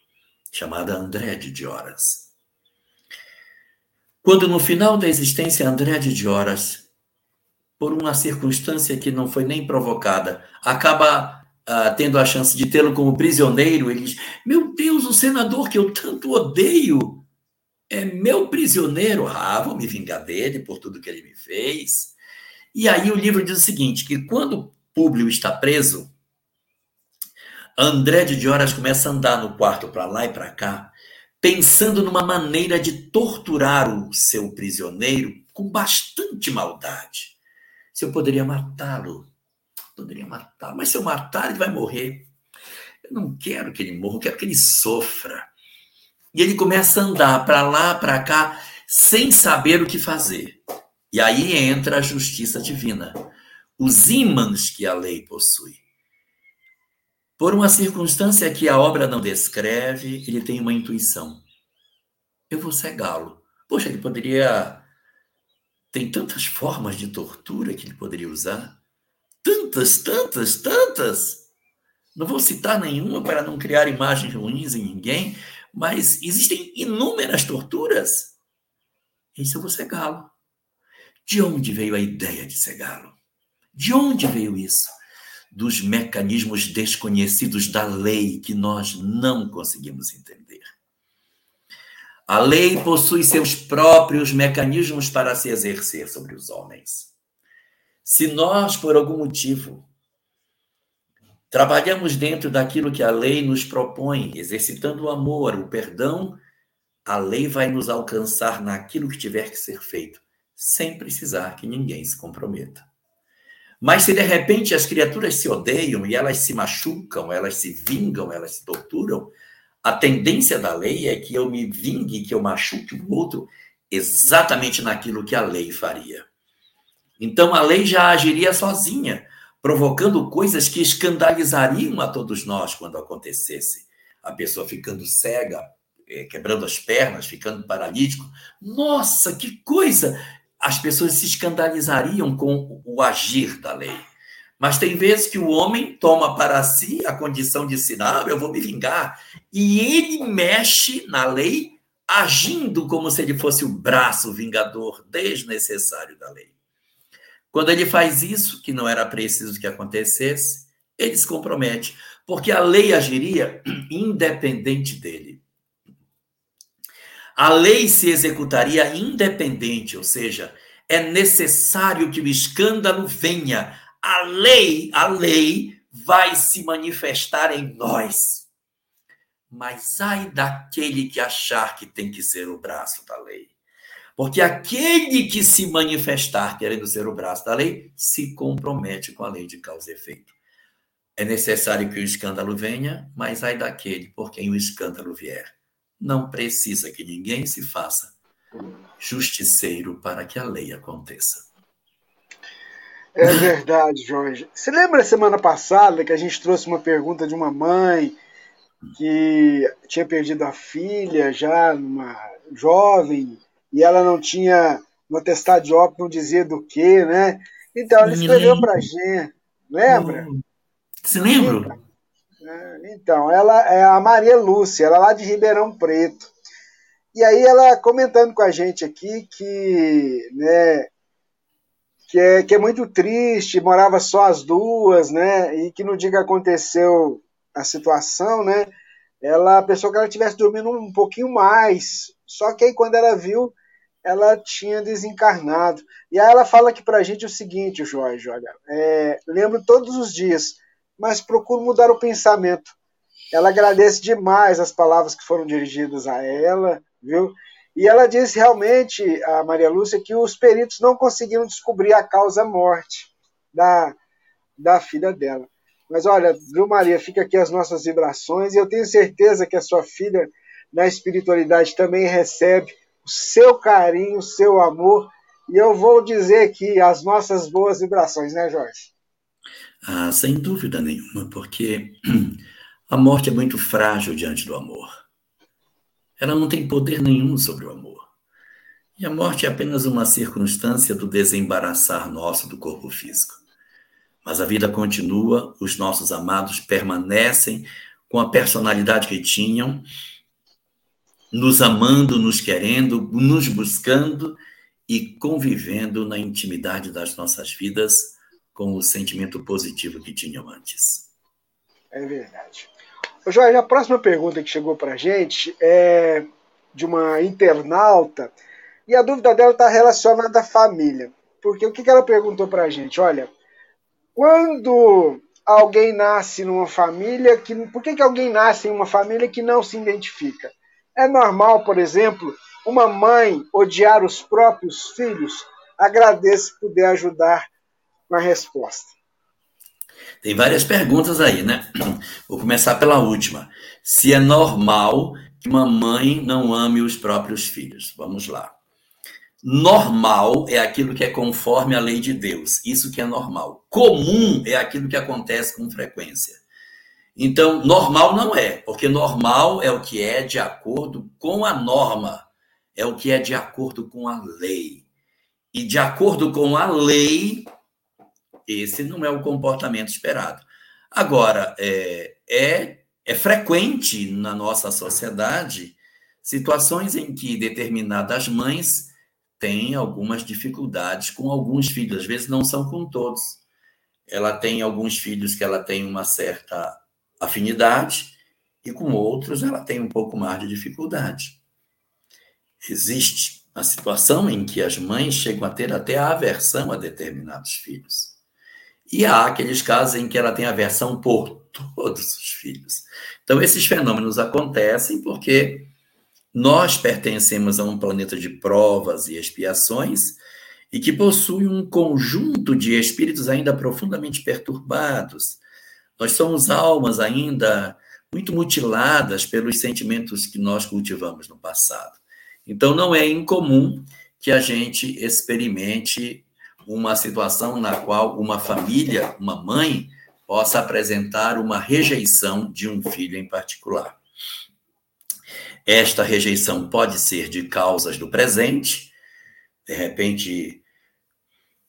chamada André de Dioras. Quando no final da existência André de Horas, por uma circunstância que não foi nem provocada, acaba uh, tendo a chance de tê-lo como prisioneiro, ele diz: Meu Deus, o senador que eu tanto odeio é meu prisioneiro. Ah, vou me vingar dele por tudo que ele me fez. E aí o livro diz o seguinte: que quando Públio está preso, André de Horas começa a andar no quarto para lá e para cá, pensando numa maneira de torturar o seu prisioneiro com bastante maldade. Se eu poderia matá-lo, poderia matá-lo, mas se eu matar, ele vai morrer. Eu não quero que ele morra, eu quero que ele sofra. E ele começa a andar para lá, para cá, sem saber o que fazer. E aí entra a justiça divina, os ímãs que a lei possui. Por uma circunstância que a obra não descreve, ele tem uma intuição. Eu vou cegá-lo. Poxa, ele poderia. Tem tantas formas de tortura que ele poderia usar. Tantas, tantas, tantas. Não vou citar nenhuma para não criar imagens ruins em ninguém, mas existem inúmeras torturas. Isso eu vou cegá-lo. De onde veio a ideia de cegá-lo? De onde veio isso? Dos mecanismos desconhecidos da lei que nós não conseguimos entender. A lei possui seus próprios mecanismos para se exercer sobre os homens. Se nós, por algum motivo, trabalhamos dentro daquilo que a lei nos propõe, exercitando o amor, o perdão, a lei vai nos alcançar naquilo que tiver que ser feito, sem precisar que ninguém se comprometa. Mas se de repente as criaturas se odeiam e elas se machucam, elas se vingam, elas se torturam, a tendência da lei é que eu me vingue, que eu machuque o outro exatamente naquilo que a lei faria. Então a lei já agiria sozinha, provocando coisas que escandalizariam a todos nós quando acontecesse. A pessoa ficando cega, eh, quebrando as pernas, ficando paralítico. Nossa, que coisa! As pessoas se escandalizariam com o agir da lei. Mas tem vezes que o homem toma para si a condição de si, não, eu vou me vingar. E ele mexe na lei, agindo como se ele fosse o braço vingador desnecessário da lei. Quando ele faz isso, que não era preciso que acontecesse, ele se compromete, porque a lei agiria independente dele. A lei se executaria independente, ou seja, é necessário que o escândalo venha. A lei, a lei vai se manifestar em nós. Mas ai daquele que achar que tem que ser o braço da lei. Porque aquele que se manifestar querendo ser o braço da lei se compromete com a lei de causa e efeito. É necessário que o escândalo venha, mas ai daquele por quem o escândalo vier não precisa que ninguém se faça justiceiro para que a lei aconteça. É verdade, Jorge. Você lembra semana passada que a gente trouxe uma pergunta de uma mãe que tinha perdido a filha já, uma jovem, e ela não tinha no atestado de óbito, não dizia do que, né? Então, ela escreveu para a gente, lembra? Você lembra? Então, ela é a Maria Lúcia, ela é lá de Ribeirão Preto. E aí ela comentando com a gente aqui que, né, que é, que é muito triste, morava só as duas, né, e que no dia que aconteceu a situação, né, ela pensou que ela estivesse dormindo um pouquinho mais, só que aí quando ela viu, ela tinha desencarnado. E aí ela fala aqui pra gente o seguinte, Jorge, olha, é, lembro todos os dias, mas procuro mudar o pensamento. Ela agradece demais as palavras que foram dirigidas a ela, viu? E ela disse realmente, a Maria Lúcia, que os peritos não conseguiram descobrir a causa-morte da, da filha dela. Mas olha, viu, Maria, fica aqui as nossas vibrações e eu tenho certeza que a sua filha, na espiritualidade, também recebe o seu carinho, o seu amor. E eu vou dizer aqui as nossas boas vibrações, né, Jorge? Ah, sem dúvida nenhuma, porque a morte é muito frágil diante do amor. Ela não tem poder nenhum sobre o amor. E a morte é apenas uma circunstância do desembaraçar nosso do corpo físico. Mas a vida continua, os nossos amados permanecem com a personalidade que tinham, nos amando, nos querendo, nos buscando e convivendo na intimidade das nossas vidas com o sentimento positivo que tinham antes. É verdade. Ô Jorge, a próxima pergunta que chegou para a gente é de uma internauta e a dúvida dela está relacionada à família. Porque o que ela perguntou para a gente? Olha, quando alguém nasce numa família que. Por que, que alguém nasce em uma família que não se identifica? É normal, por exemplo, uma mãe odiar os próprios filhos? Agradeço se puder ajudar com a resposta. Tem várias perguntas aí, né? Vou começar pela última. Se é normal que uma mãe não ame os próprios filhos. Vamos lá. Normal é aquilo que é conforme a lei de Deus. Isso que é normal. Comum é aquilo que acontece com frequência. Então, normal não é, porque normal é o que é de acordo com a norma, é o que é de acordo com a lei. E de acordo com a lei, esse não é o comportamento esperado. Agora, é, é, é frequente na nossa sociedade situações em que determinadas mães tem algumas dificuldades com alguns filhos, às vezes não são com todos. Ela tem alguns filhos que ela tem uma certa afinidade e com outros ela tem um pouco mais de dificuldade. Existe a situação em que as mães chegam a ter até aversão a determinados filhos. E há aqueles casos em que ela tem aversão por todos os filhos. Então, esses fenômenos acontecem porque nós pertencemos a um planeta de provas e expiações e que possui um conjunto de espíritos ainda profundamente perturbados. Nós somos almas ainda muito mutiladas pelos sentimentos que nós cultivamos no passado. Então, não é incomum que a gente experimente uma situação na qual uma família, uma mãe, possa apresentar uma rejeição de um filho em particular. Esta rejeição pode ser de causas do presente, de repente,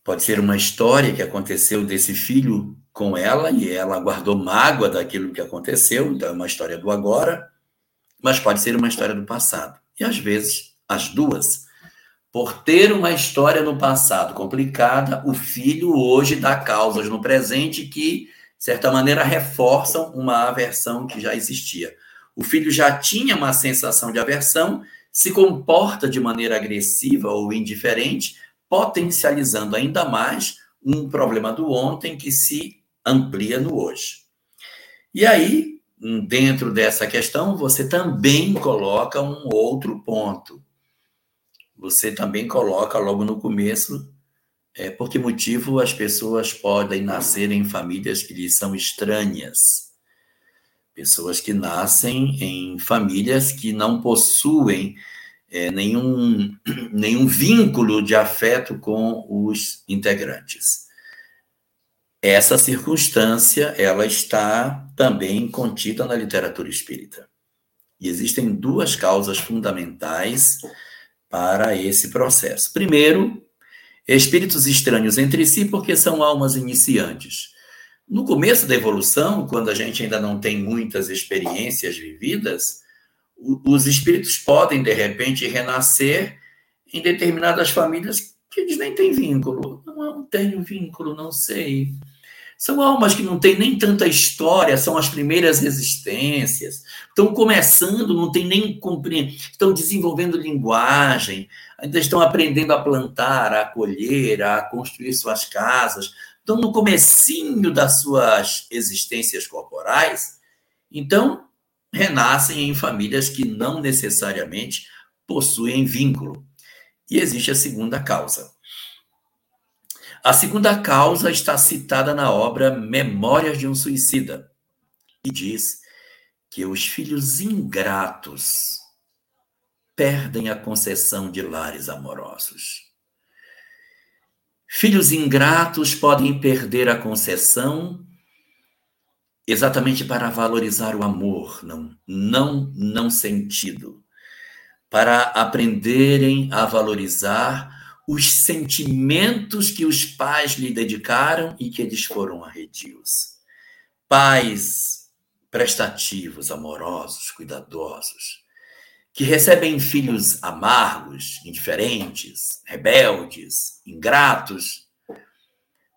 pode ser uma história que aconteceu desse filho com ela e ela guardou mágoa daquilo que aconteceu, então é uma história do agora, mas pode ser uma história do passado. E às vezes, as duas. Por ter uma história no passado complicada, o filho hoje dá causas no presente que, de certa maneira, reforçam uma aversão que já existia o filho já tinha uma sensação de aversão, se comporta de maneira agressiva ou indiferente, potencializando ainda mais um problema do ontem que se amplia no hoje. E aí, dentro dessa questão, você também coloca um outro ponto. Você também coloca logo no começo é, por que motivo as pessoas podem nascer em famílias que lhes são estranhas pessoas que nascem em famílias que não possuem é, nenhum, nenhum vínculo de afeto com os integrantes. Essa circunstância, ela está também contida na literatura espírita. E existem duas causas fundamentais para esse processo. Primeiro, espíritos estranhos entre si, porque são almas iniciantes no começo da evolução, quando a gente ainda não tem muitas experiências vividas, os espíritos podem, de repente, renascer em determinadas famílias que eles nem têm vínculo. Não, não tenho vínculo, não sei. São almas que não têm nem tanta história, são as primeiras resistências, estão começando, não tem nem estão desenvolvendo linguagem, ainda estão aprendendo a plantar, a colher, a construir suas casas, estão no comecinho das suas existências corporais, então renascem em famílias que não necessariamente possuem vínculo. E existe a segunda causa. A segunda causa está citada na obra Memórias de um Suicida e diz que os filhos ingratos perdem a concessão de lares amorosos. Filhos ingratos podem perder a concessão exatamente para valorizar o amor, não, não, não sentido, para aprenderem a valorizar os sentimentos que os pais lhe dedicaram e que eles foram arredios. Pais prestativos, amorosos, cuidadosos, que recebem filhos amargos, indiferentes, rebeldes, ingratos,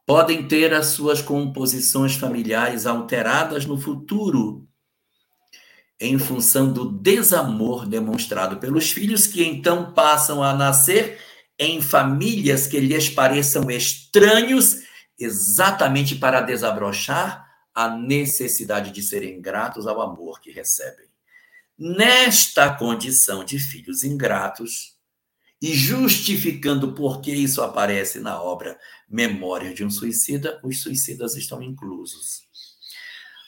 podem ter as suas composições familiares alteradas no futuro em função do desamor demonstrado pelos filhos, que então passam a nascer em famílias que lhes pareçam estranhos, exatamente para desabrochar a necessidade de serem gratos ao amor que recebem. Nesta condição de filhos ingratos, e justificando por que isso aparece na obra Memória de um Suicida, os suicidas estão inclusos.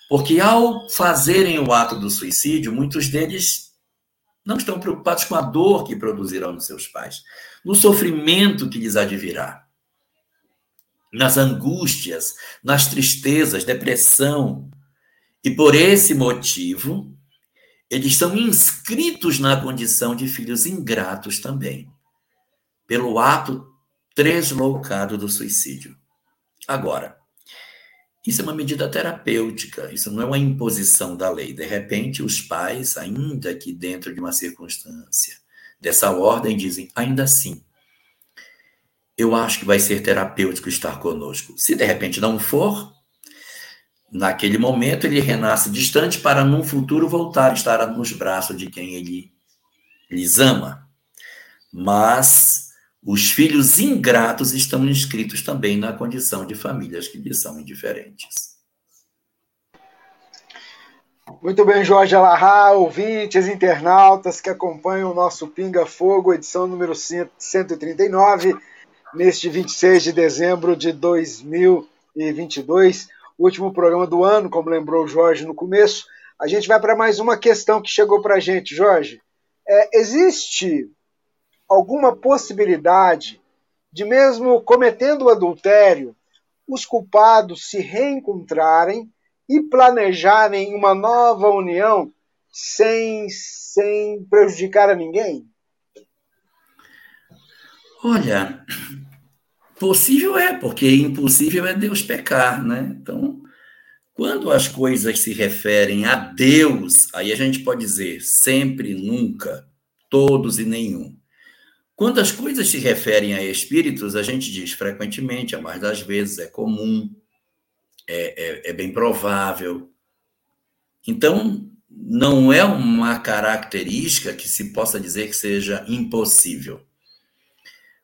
Porque ao fazerem o ato do suicídio, muitos deles não estão preocupados com a dor que produzirão nos seus pais, no sofrimento que lhes advirá, nas angústias, nas tristezas, depressão. E por esse motivo, eles são inscritos na condição de filhos ingratos também, pelo ato tresloucado do suicídio. Agora, isso é uma medida terapêutica, isso não é uma imposição da lei. De repente, os pais, ainda que dentro de uma circunstância dessa ordem, dizem: ainda assim, eu acho que vai ser terapêutico estar conosco. Se de repente não for, naquele momento ele renasce distante para num futuro voltar a estar nos braços de quem ele lhes ama. Mas os filhos ingratos estão inscritos também na condição de famílias que lhes são indiferentes. Muito bem, Jorge Alahá, ouvintes, internautas que acompanham o nosso Pinga Fogo, edição número 139, neste 26 de dezembro de 2022, último programa do ano, como lembrou o Jorge no começo. A gente vai para mais uma questão que chegou para a gente, Jorge. É, existe alguma possibilidade de, mesmo cometendo o adultério, os culpados se reencontrarem e planejarem uma nova união sem, sem prejudicar a ninguém? Olha, possível é, porque impossível é Deus pecar, né? Então, quando as coisas se referem a Deus, aí a gente pode dizer sempre, nunca, todos e nenhum. Quando as coisas se referem a espíritos, a gente diz frequentemente, a mais das vezes, é comum, é, é, é bem provável. Então, não é uma característica que se possa dizer que seja impossível.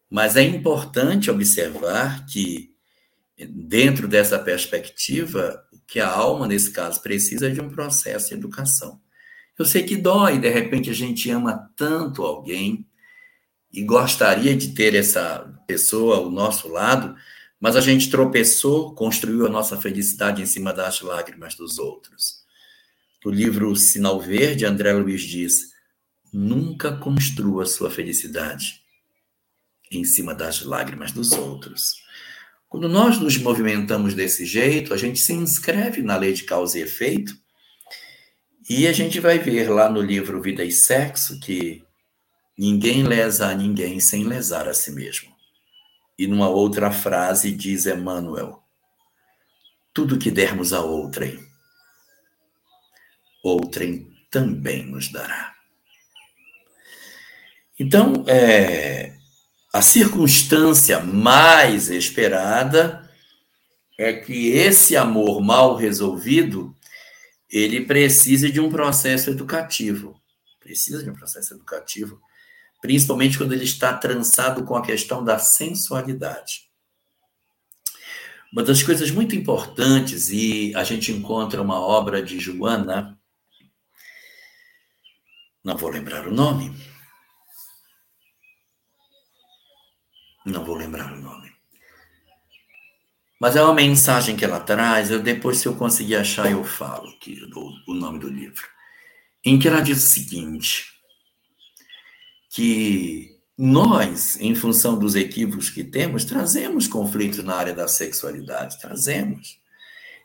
Mas é importante observar que, dentro dessa perspectiva, que a alma, nesse caso, precisa de um processo de educação. Eu sei que dói, de repente a gente ama tanto alguém, e gostaria de ter essa pessoa ao nosso lado, mas a gente tropeçou, construiu a nossa felicidade em cima das lágrimas dos outros. No livro Sinal Verde, André Luiz diz: nunca construa sua felicidade em cima das lágrimas dos outros. Quando nós nos movimentamos desse jeito, a gente se inscreve na lei de causa e efeito, e a gente vai ver lá no livro Vida e Sexo que Ninguém lesa a ninguém sem lesar a si mesmo. E numa outra frase diz Emmanuel: Tudo que dermos a outrem, outrem também nos dará. Então, é, a circunstância mais esperada é que esse amor mal resolvido ele precisa de um processo educativo. Precisa de um processo educativo principalmente quando ele está trançado com a questão da sensualidade. Uma das coisas muito importantes, e a gente encontra uma obra de Joana, não vou lembrar o nome, não vou lembrar o nome. Mas é uma mensagem que ela traz, eu depois, se eu conseguir achar, eu falo que, o nome do livro. Em que ela diz o seguinte: que nós, em função dos equívocos que temos, trazemos conflitos na área da sexualidade, trazemos.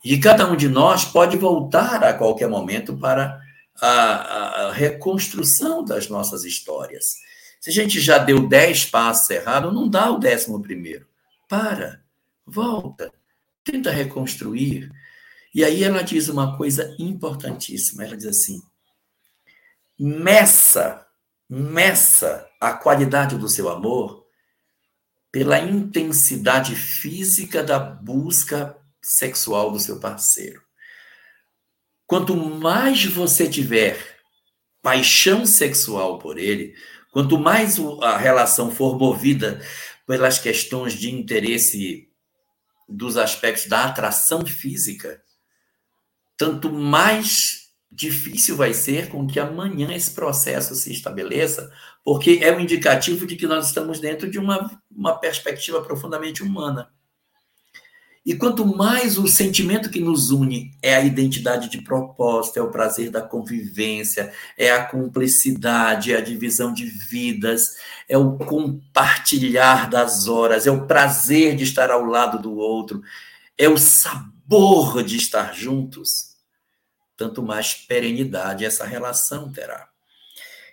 E cada um de nós pode voltar a qualquer momento para a, a reconstrução das nossas histórias. Se a gente já deu dez passos errados, não dá o décimo primeiro. Para, volta, tenta reconstruir. E aí ela diz uma coisa importantíssima. Ela diz assim: meça meça a qualidade do seu amor pela intensidade física da busca sexual do seu parceiro. Quanto mais você tiver paixão sexual por ele, quanto mais a relação for movida pelas questões de interesse dos aspectos da atração física, tanto mais difícil vai ser com que amanhã esse processo se estabeleça, porque é um indicativo de que nós estamos dentro de uma, uma perspectiva profundamente humana. E quanto mais o sentimento que nos une é a identidade de propósito, é o prazer da convivência, é a cumplicidade, é a divisão de vidas, é o compartilhar das horas, é o prazer de estar ao lado do outro, é o sabor de estar juntos, tanto mais perenidade essa relação terá.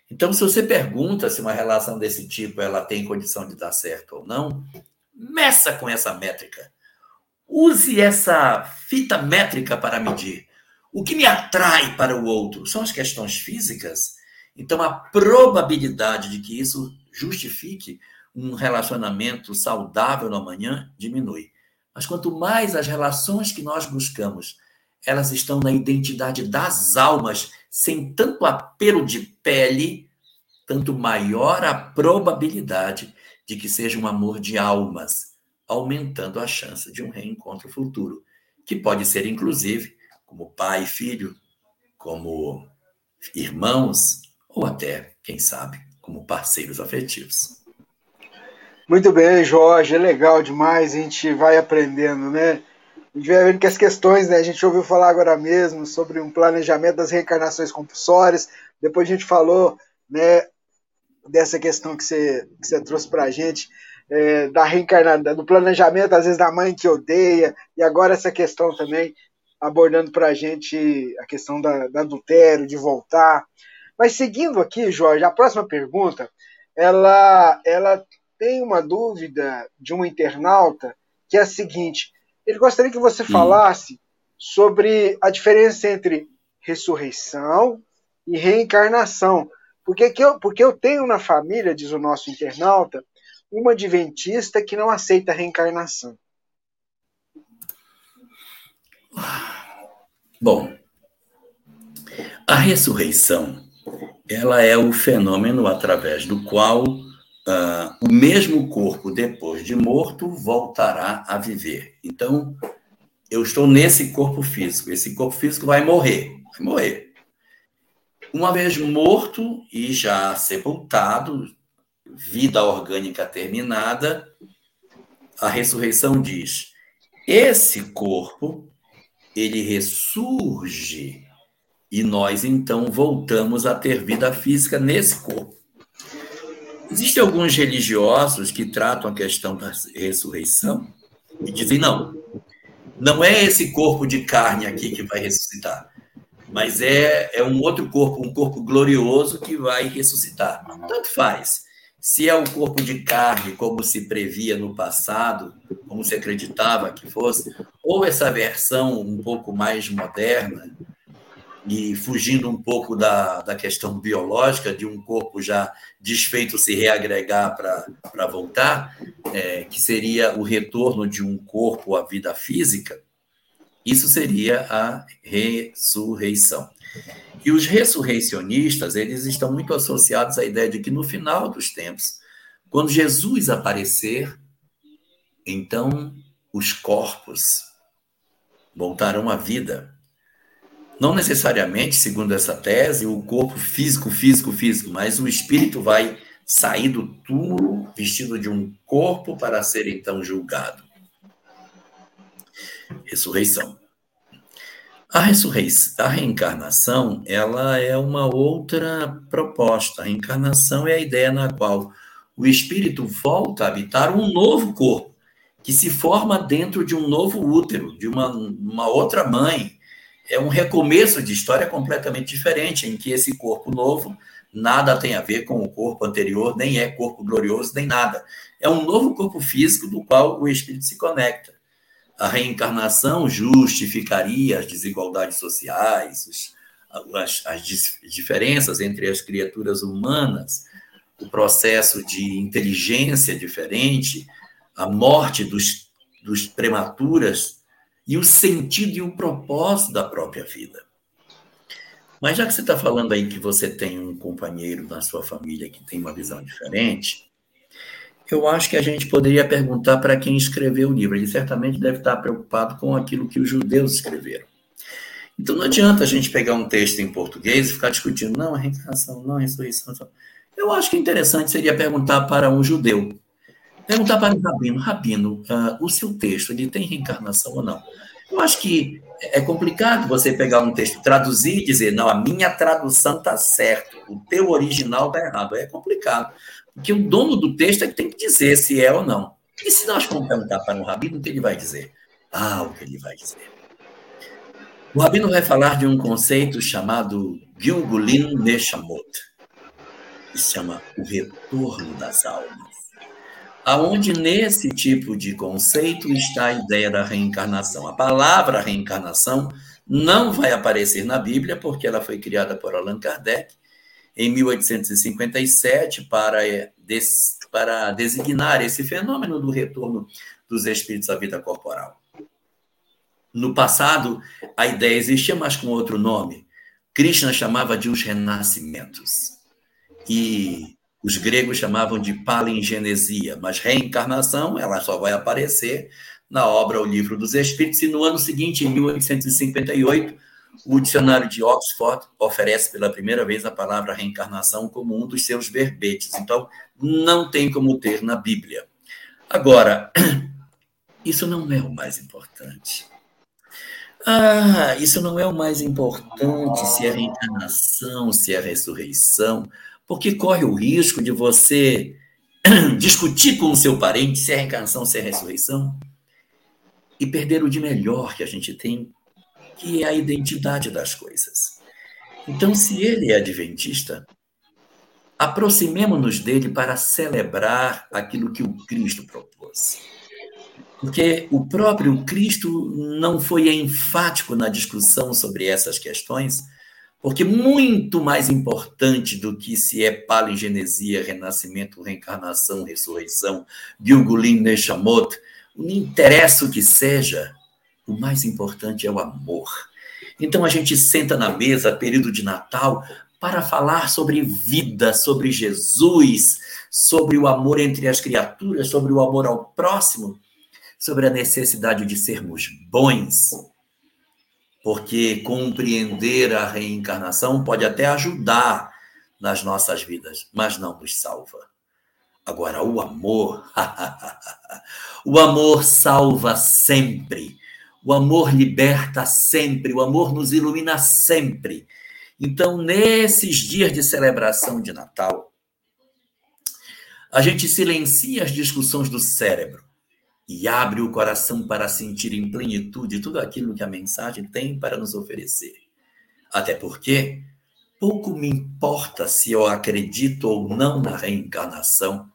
Então, se você pergunta se uma relação desse tipo ela tem condição de dar certo ou não, meça com essa métrica Use essa fita métrica para medir. O que me atrai para o outro são as questões físicas. Então, a probabilidade de que isso justifique um relacionamento saudável no amanhã diminui. Mas quanto mais as relações que nós buscamos, elas estão na identidade das almas, sem tanto apelo de pele, tanto maior a probabilidade de que seja um amor de almas, aumentando a chance de um reencontro futuro, que pode ser, inclusive, como pai e filho, como irmãos, ou até, quem sabe, como parceiros afetivos. Muito bem, Jorge, é legal demais, a gente vai aprendendo, né? A gente vai vendo que as questões, né? A gente ouviu falar agora mesmo sobre um planejamento das reencarnações compulsórias, depois a gente falou, né, dessa questão que você, que você trouxe para a gente, é, da reencarnação, do planejamento, às vezes da mãe que odeia, e agora essa questão também abordando para a gente a questão da, da adultério, de voltar. Mas seguindo aqui, Jorge, a próxima pergunta, ela, ela tem uma dúvida de um internauta que é a seguinte: ele gostaria que você falasse sobre a diferença entre ressurreição e reencarnação. Porque, que eu, porque eu tenho na família, diz o nosso internauta, uma adventista que não aceita a reencarnação? Bom, a ressurreição ela é o fenômeno através do qual uh, o mesmo corpo, depois de morto, voltará a viver. Então, eu estou nesse corpo físico. Esse corpo físico vai morrer. Vai morrer. Uma vez morto e já sepultado, vida orgânica terminada, a ressurreição diz: esse corpo ele ressurge e nós então voltamos a ter vida física nesse corpo. Existem alguns religiosos que tratam a questão da ressurreição e dizem: não, não é esse corpo de carne aqui que vai ressuscitar, mas é, é um outro corpo, um corpo glorioso que vai ressuscitar. Tanto faz. Se é o corpo de carne, como se previa no passado, como se acreditava que fosse, ou essa versão um pouco mais moderna, e fugindo um pouco da, da questão biológica, de um corpo já desfeito se reagregar para voltar, é, que seria o retorno de um corpo à vida física, isso seria a ressurreição. E os ressurreicionistas, eles estão muito associados à ideia de que no final dos tempos, quando Jesus aparecer, então os corpos voltarão à vida. Não necessariamente, segundo essa tese, o corpo físico, físico, físico, mas o espírito vai sair do túmulo vestido de um corpo para ser então julgado. Ressurreição. A ressurreição, a reencarnação, ela é uma outra proposta. A reencarnação é a ideia na qual o espírito volta a habitar um novo corpo, que se forma dentro de um novo útero, de uma, uma outra mãe. É um recomeço de história completamente diferente, em que esse corpo novo nada tem a ver com o corpo anterior, nem é corpo glorioso, nem nada. É um novo corpo físico do qual o espírito se conecta a reencarnação justificaria as desigualdades sociais, as, as diferenças entre as criaturas humanas, o processo de inteligência diferente, a morte dos, dos prematuras e o sentido e o propósito da própria vida. Mas já que você está falando aí que você tem um companheiro na sua família que tem uma visão diferente, eu acho que a gente poderia perguntar para quem escreveu o livro. Ele certamente deve estar preocupado com aquilo que os judeus escreveram. Então não adianta a gente pegar um texto em português e ficar discutindo, não, a reencarnação, não, a ressurreição. Eu acho que interessante seria perguntar para um judeu. Perguntar para um rabino, rabino, uh, o seu texto, ele tem reencarnação ou não? Eu acho que é complicado você pegar um texto, traduzir e dizer, não, a minha tradução está certa, o teu original está errado. É complicado. Porque o dono do texto é que tem que dizer se é ou não. E se nós formos perguntar para um rabino, o que ele vai dizer? Ah, o que ele vai dizer. O rabino vai falar de um conceito chamado Gilgulin Neshamot, que se chama o retorno das almas. Aonde nesse tipo de conceito está a ideia da reencarnação. A palavra reencarnação não vai aparecer na Bíblia, porque ela foi criada por Allan Kardec, em 1857 para, des, para designar esse fenômeno do retorno dos espíritos à vida corporal. No passado, a ideia existia, mas com outro nome. Krishna chamava de os renascimentos. E os gregos chamavam de palingenesia, mas reencarnação, ela só vai aparecer na obra O Livro dos Espíritos, e no ano seguinte, em 1858, o dicionário de Oxford oferece pela primeira vez a palavra reencarnação como um dos seus verbetes. Então, não tem como ter na Bíblia. Agora, isso não é o mais importante. Ah, isso não é o mais importante se é reencarnação, se é ressurreição, porque corre o risco de você discutir com o seu parente se é reencarnação, se é ressurreição, e perder o de melhor que a gente tem que é a identidade das coisas. Então, se ele é adventista, aproximemo-nos dele para celebrar aquilo que o Cristo propôs. Porque o próprio Cristo não foi enfático na discussão sobre essas questões, porque muito mais importante do que se é palingenesia, renascimento, reencarnação, ressurreição, Gilgulin Neshamot, não interessa o que seja, o mais importante é o amor. Então a gente senta na mesa, período de Natal, para falar sobre vida, sobre Jesus, sobre o amor entre as criaturas, sobre o amor ao próximo, sobre a necessidade de sermos bons. Porque compreender a reencarnação pode até ajudar nas nossas vidas, mas não nos salva. Agora, o amor, o amor salva sempre. O amor liberta sempre, o amor nos ilumina sempre. Então, nesses dias de celebração de Natal, a gente silencia as discussões do cérebro e abre o coração para sentir em plenitude tudo aquilo que a mensagem tem para nos oferecer. Até porque pouco me importa se eu acredito ou não na reencarnação,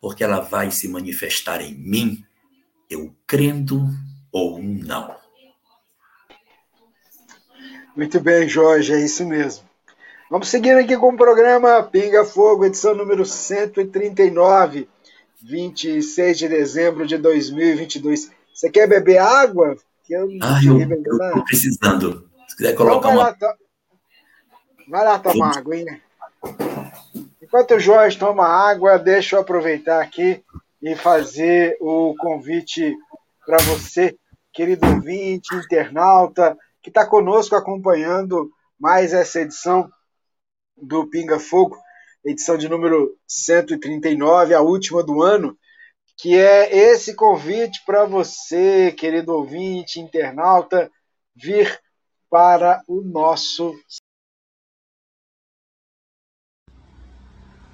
porque ela vai se manifestar em mim, eu crendo ou não. Muito bem, Jorge, é isso mesmo. Vamos seguindo aqui com o programa Pinga Fogo, edição número 139, 26 de dezembro de 2022. Você quer beber água? Que eu ah, eu, estou precisando. Se quiser colocar então vai uma... Lá, vai lá tomar água, hein? Enquanto o Jorge toma água, deixa eu aproveitar aqui e fazer o convite para você querido ouvinte, internauta, que está conosco acompanhando mais essa edição do Pinga Fogo, edição de número 139, a última do ano, que é esse convite para você, querido ouvinte, internauta, vir para o nosso.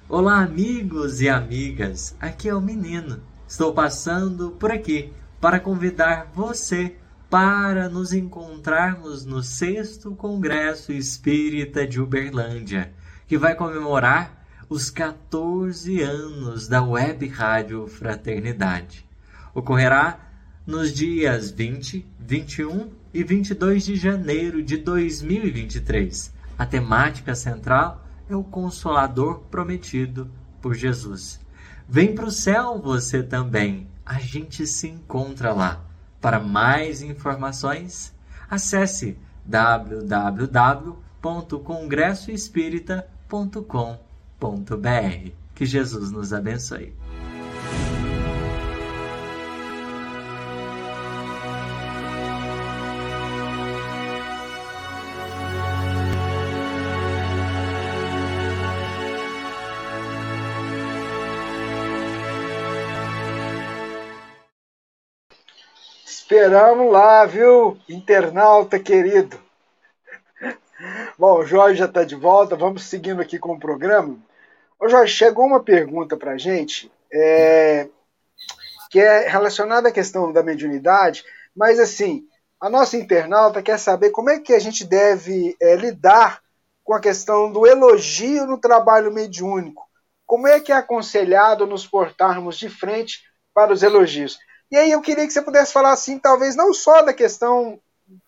Olá, amigos e amigas, aqui é o menino. Estou passando por aqui para convidar você para nos encontrarmos no sexto Congresso Espírita de Uberlândia, que vai comemorar os 14 anos da Web Rádio Fraternidade. Ocorrerá nos dias 20, 21 e 22 de janeiro de 2023. A temática central é o Consolador Prometido por Jesus. Vem para o céu você também. A gente se encontra lá. Para mais informações, acesse www.congressoespírita.com.br. Que Jesus nos abençoe. Esperamos lá, viu, internauta querido. Bom, o Jorge já está de volta, vamos seguindo aqui com o programa. Ô Jorge, chegou uma pergunta para a gente, é, que é relacionada à questão da mediunidade, mas assim, a nossa internauta quer saber como é que a gente deve é, lidar com a questão do elogio no trabalho mediúnico. Como é que é aconselhado nos portarmos de frente para os elogios? E aí eu queria que você pudesse falar assim, talvez não só da questão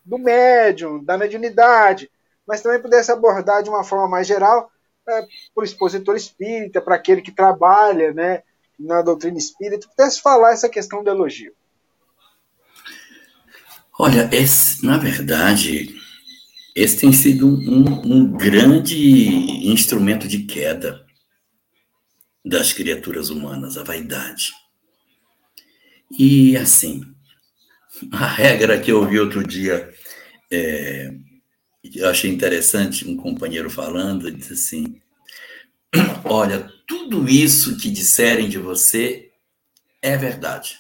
do médium, da mediunidade, mas também pudesse abordar de uma forma mais geral é, para o expositor espírita, para aquele que trabalha né, na doutrina espírita, pudesse falar essa questão do elogio. Olha, esse, na verdade, esse tem sido um, um grande instrumento de queda das criaturas humanas, a vaidade. E assim, a regra que eu vi outro dia, é, eu achei interessante, um companheiro falando, disse assim: Olha, tudo isso que disserem de você é verdade.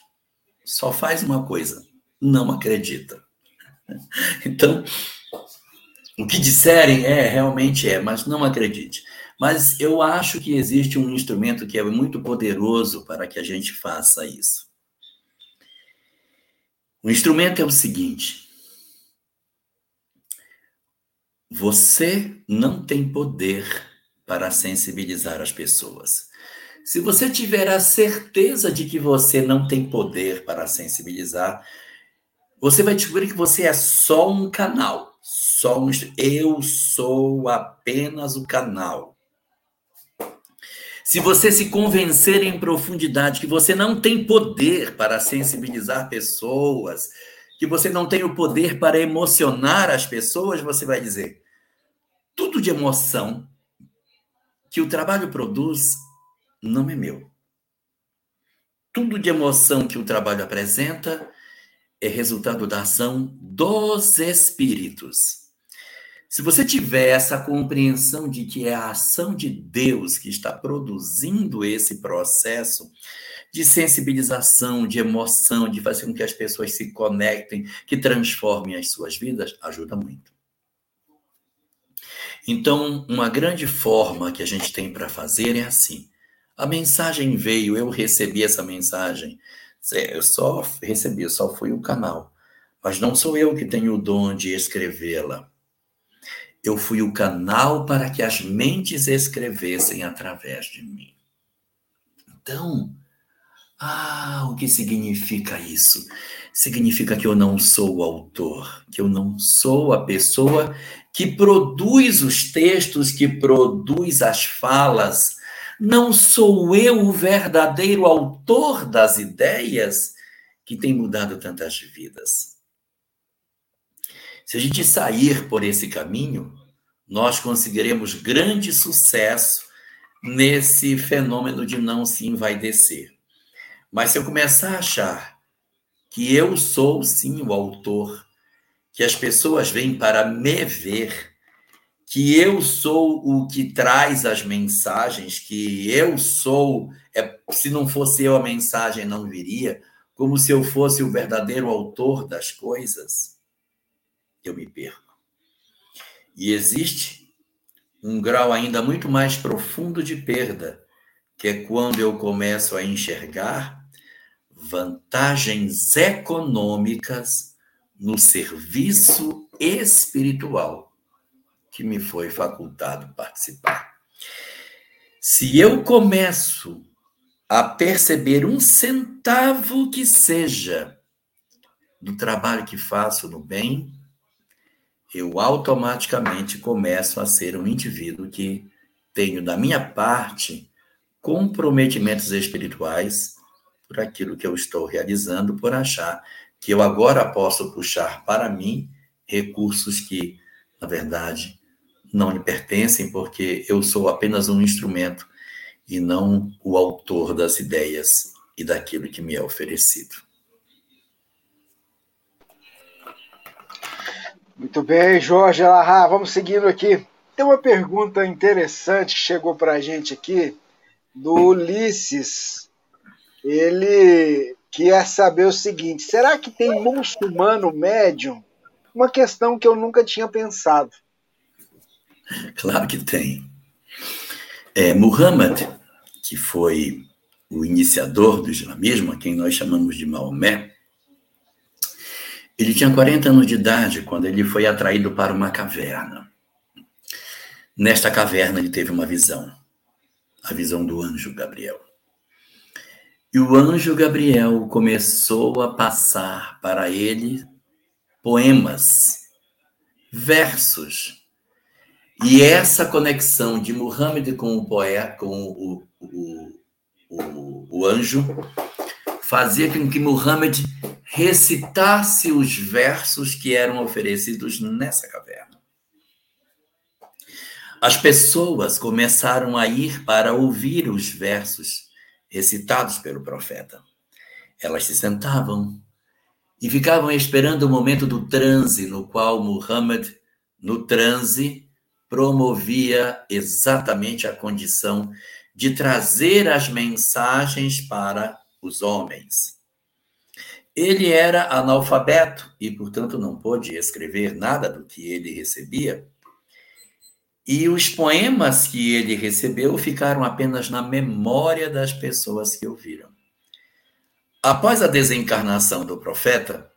Só faz uma coisa: não acredita. Então, o que disserem é, realmente é, mas não acredite. Mas eu acho que existe um instrumento que é muito poderoso para que a gente faça isso. O instrumento é o seguinte: você não tem poder para sensibilizar as pessoas. Se você tiver a certeza de que você não tem poder para sensibilizar, você vai descobrir que você é só um canal. Só um, eu sou apenas o canal. Se você se convencer em profundidade que você não tem poder para sensibilizar pessoas, que você não tem o poder para emocionar as pessoas, você vai dizer: tudo de emoção que o trabalho produz não é meu. Tudo de emoção que o trabalho apresenta é resultado da ação dos espíritos. Se você tiver essa compreensão de que é a ação de Deus que está produzindo esse processo de sensibilização, de emoção, de fazer com que as pessoas se conectem, que transformem as suas vidas, ajuda muito. Então, uma grande forma que a gente tem para fazer é assim: a mensagem veio, eu recebi essa mensagem, eu só recebi, eu só fui o canal, mas não sou eu que tenho o dom de escrevê-la. Eu fui o canal para que as mentes escrevessem através de mim. Então, ah, o que significa isso? Significa que eu não sou o autor, que eu não sou a pessoa que produz os textos, que produz as falas. Não sou eu o verdadeiro autor das ideias que tem mudado tantas vidas. Se a gente sair por esse caminho, nós conseguiremos grande sucesso nesse fenômeno de não se envaidecer. Mas se eu começar a achar que eu sou sim o autor, que as pessoas vêm para me ver, que eu sou o que traz as mensagens, que eu sou, é, se não fosse eu a mensagem não viria, como se eu fosse o verdadeiro autor das coisas eu me perco. E existe um grau ainda muito mais profundo de perda, que é quando eu começo a enxergar vantagens econômicas no serviço espiritual que me foi facultado participar. Se eu começo a perceber um centavo que seja do trabalho que faço no bem, eu automaticamente começo a ser um indivíduo que tenho da minha parte comprometimentos espirituais por aquilo que eu estou realizando, por achar que eu agora posso puxar para mim recursos que, na verdade, não lhe pertencem, porque eu sou apenas um instrumento e não o autor das ideias e daquilo que me é oferecido. Muito bem, Jorge Alahá, vamos seguindo aqui. Tem uma pergunta interessante que chegou para a gente aqui, do Ulisses. Ele quer saber o seguinte: será que tem muçulmano médium? Uma questão que eu nunca tinha pensado. Claro que tem. É, Muhammad, que foi o iniciador do islamismo, a quem nós chamamos de Maomé, ele tinha 40 anos de idade quando ele foi atraído para uma caverna. Nesta caverna ele teve uma visão, a visão do anjo Gabriel. E o anjo Gabriel começou a passar para ele poemas, versos e essa conexão de Muhammad com o poeta, com o, o, o, o anjo, fazia com que Muhammad recitasse os versos que eram oferecidos nessa caverna. As pessoas começaram a ir para ouvir os versos recitados pelo profeta. Elas se sentavam e ficavam esperando o momento do transe, no qual Muhammad, no transe, promovia exatamente a condição de trazer as mensagens para os homens. Ele era analfabeto e, portanto, não pôde escrever nada do que ele recebia. E os poemas que ele recebeu ficaram apenas na memória das pessoas que ouviram. Após a desencarnação do profeta,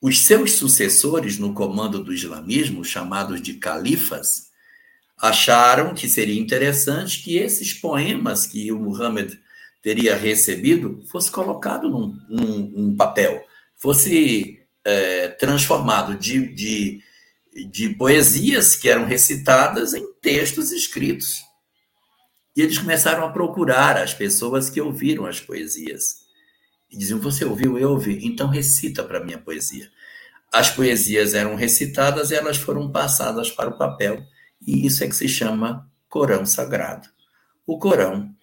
os seus sucessores no comando do islamismo, chamados de califas, acharam que seria interessante que esses poemas que o Muhammad teria recebido fosse colocado num, num, papel, fosse é, transformado de, de, de poesias que eram recitadas em textos escritos. E eles começaram a procurar as pessoas que ouviram as poesias. E diziam: Você ouviu? Eu ouvi. Então recita para mim a poesia. As poesias eram recitadas e elas foram passadas para o papel. E isso é que se chama Corão Sagrado. O Corão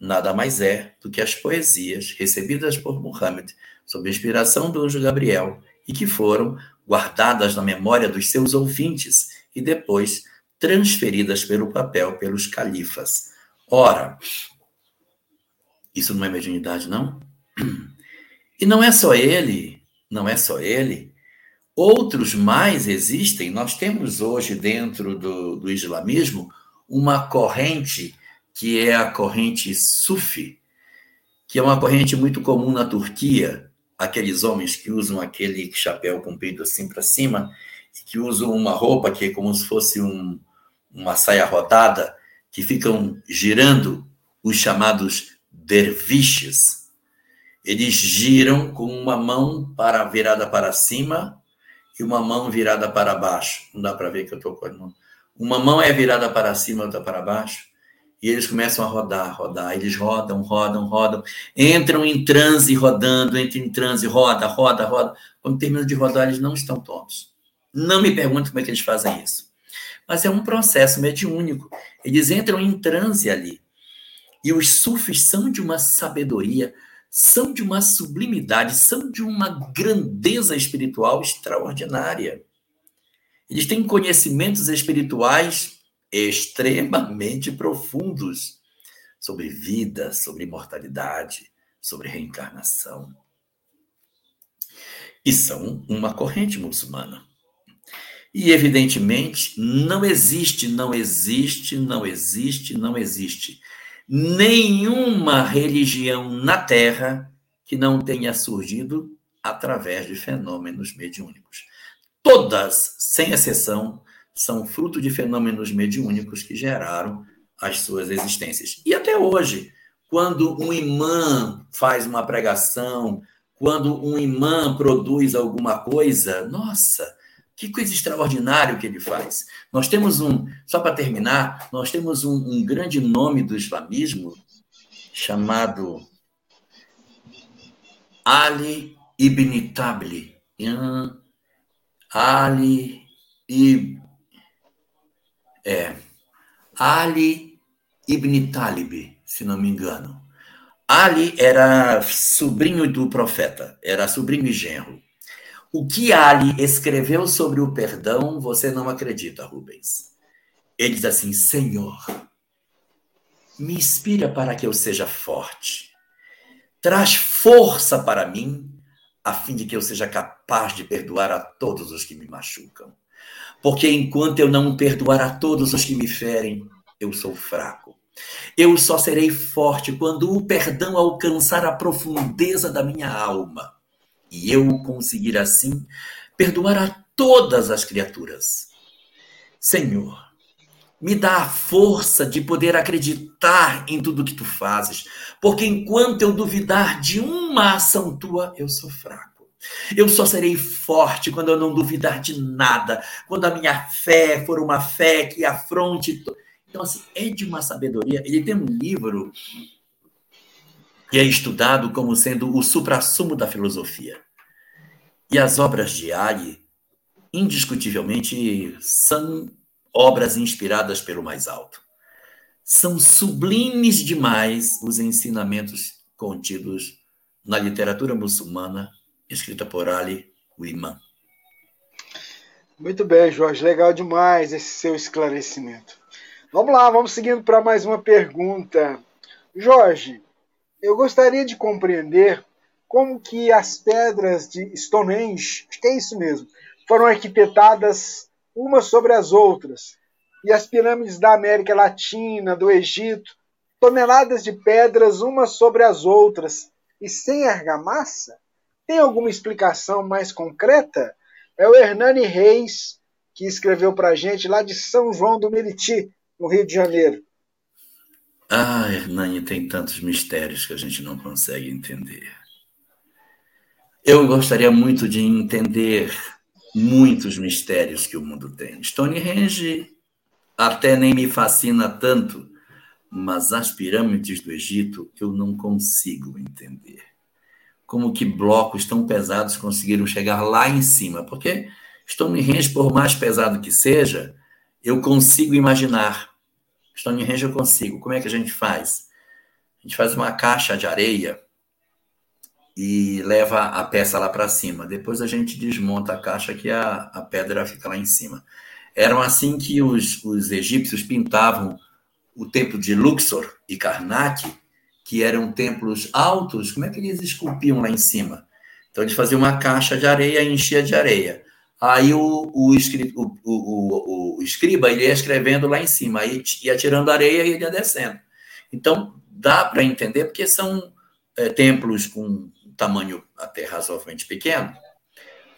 nada mais é do que as poesias recebidas por Muhammad sob inspiração do anjo Gabriel e que foram guardadas na memória dos seus ouvintes e depois transferidas pelo papel pelos califas. Ora, isso não é mediunidade, não? E não é só ele, não é só ele. Outros mais existem. Nós temos hoje, dentro do, do islamismo, uma corrente que é a corrente Sufi, que é uma corrente muito comum na Turquia. Aqueles homens que usam aquele chapéu comprido assim para cima, e que usam uma roupa que é como se fosse um, uma saia rodada, que ficam girando os chamados derviches eles giram com uma mão para virada para cima e uma mão virada para baixo. Não dá para ver que eu estou com a mão. Uma mão é virada para cima, outra para baixo. E eles começam a rodar, rodar. Eles rodam, rodam, rodam. Entram em transe rodando, entram em transe, roda, roda, roda. Quando terminam de rodar, eles não estão tontos. Não me pergunte como é que eles fazem isso. Mas é um processo mediúnico. Eles entram em transe ali. E os sufis são de uma sabedoria são de uma sublimidade, são de uma grandeza espiritual extraordinária. Eles têm conhecimentos espirituais extremamente profundos sobre vida, sobre imortalidade, sobre reencarnação. E são uma corrente muçulmana. E, evidentemente, não existe, não existe, não existe, não existe nenhuma religião na Terra que não tenha surgido através de fenômenos mediúnicos. Todas, sem exceção, são fruto de fenômenos mediúnicos que geraram as suas existências. E até hoje, quando um imã faz uma pregação, quando um imã produz alguma coisa, nossa, Que coisa extraordinária que ele faz. Nós temos um, só para terminar, nós temos um, um grande nome do islamismo chamado Ali ibn Tabli. Ali ibn. É. Ali ibn Talib, se não me engano. Ali era sobrinho do profeta, era sobrinho e genro. O que Ali escreveu sobre o perdão, você não acredita, Rubens. Ele diz assim: Senhor, me inspira para que eu seja forte. Traz força para mim, a fim de que eu seja capaz de perdoar a todos os que me machucam. Porque enquanto eu não perdoar a todos os que me ferem, eu sou fraco. Eu só serei forte quando o perdão alcançar a profundeza da minha alma e eu conseguir assim perdoar a todas as criaturas. Senhor, me dá a força de poder acreditar em tudo que tu fazes, porque enquanto eu duvidar de uma ação tua, eu sou fraco. Eu só serei forte quando eu não duvidar de nada, quando a minha fé for uma fé que afronte. Então, assim, é de uma sabedoria. Ele tem um livro que é estudado como sendo o suprassumo da filosofia. E as obras de Ali, indiscutivelmente, são obras inspiradas pelo mais alto. São sublimes demais os ensinamentos contidos na literatura muçulmana escrita por Ali, imã. Muito bem, Jorge, legal demais esse seu esclarecimento. Vamos lá, vamos seguindo para mais uma pergunta. Jorge, eu gostaria de compreender como que as pedras de Stonehenge, acho que é isso mesmo, foram arquitetadas umas sobre as outras. E as pirâmides da América Latina, do Egito, toneladas de pedras umas sobre as outras e sem argamassa? Tem alguma explicação mais concreta? É o Hernani Reis que escreveu para a gente lá de São João do Meriti, no Rio de Janeiro. Ah, Hernani, tem tantos mistérios que a gente não consegue entender. Eu gostaria muito de entender muitos mistérios que o mundo tem. Stonehenge até nem me fascina tanto, mas as pirâmides do Egito eu não consigo entender. Como que blocos tão pesados conseguiram chegar lá em cima? Porque Stonehenge, por mais pesado que seja, eu consigo imaginar. Stonehenge eu consigo. Como é que a gente faz? A gente faz uma caixa de areia e leva a peça lá para cima. Depois a gente desmonta a caixa que a, a pedra fica lá em cima. Eram assim que os, os egípcios pintavam o templo de Luxor e Karnak, que eram templos altos. Como é que eles esculpiam lá em cima? Então eles faziam uma caixa de areia e enchia de areia. Aí o, o, o, o, o, escriba ele ia escrevendo lá em cima, aí ia tirando areia e ia descendo. Então dá para entender porque são é, templos com tamanho até razoavelmente pequeno,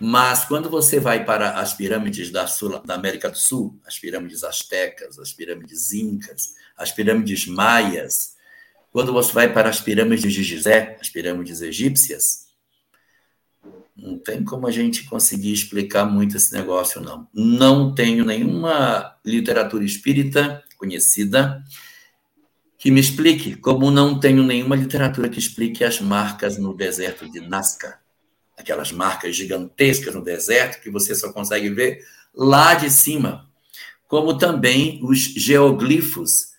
mas quando você vai para as pirâmides da, Sul, da América do Sul, as pirâmides astecas, as pirâmides incas, as pirâmides maias, quando você vai para as pirâmides de Gizé, as pirâmides egípcias, não tem como a gente conseguir explicar muito esse negócio, não. Não tenho nenhuma literatura espírita conhecida que me explique, como não tenho nenhuma literatura que explique as marcas no deserto de Nazca, aquelas marcas gigantescas no deserto que você só consegue ver lá de cima, como também os geoglifos.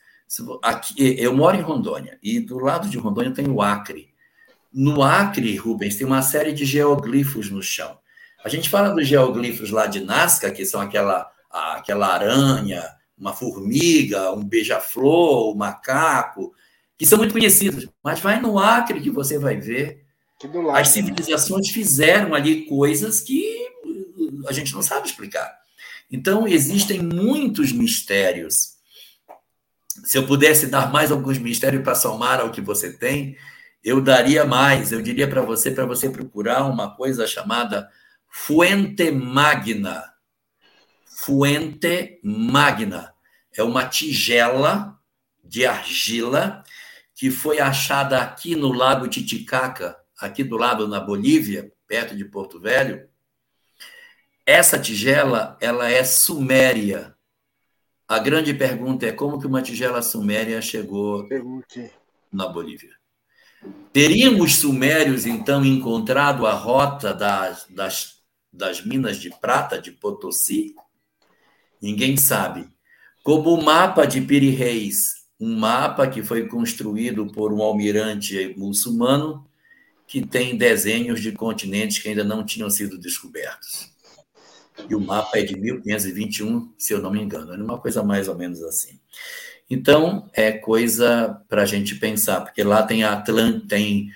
Aqui, eu moro em Rondônia e do lado de Rondônia tem o Acre. No Acre, Rubens, tem uma série de geoglifos no chão. A gente fala dos geoglifos lá de Nazca, que são aquela, aquela aranha, uma formiga, um beija-flor, um macaco, que são muito conhecidos. Mas vai no Acre que você vai ver. Lado, As né? civilizações né? fizeram ali coisas que a gente não sabe explicar. Então, existem muitos mistérios. Se eu pudesse dar mais alguns mistérios para somar ao que você tem, eu daria mais. Eu diria para você, para você procurar uma coisa chamada Fuente Magna Fuente Magna. É uma tigela de argila que foi achada aqui no Lago Titicaca, aqui do lado na Bolívia, perto de Porto Velho. essa tigela, ela é suméria. A grande pergunta é como que uma tigela suméria chegou na Bolívia? Teríamos sumérios, então, encontrado a rota das, das, das minas de prata de Potosí? Ninguém sabe. Como o mapa de Piri Reis, um mapa que foi construído por um almirante muçulmano que tem desenhos de continentes que ainda não tinham sido descobertos. E o mapa é de 1521, se eu não me engano, é uma coisa mais ou menos assim. Então, é coisa para a gente pensar, porque lá tem a Atlântica, tem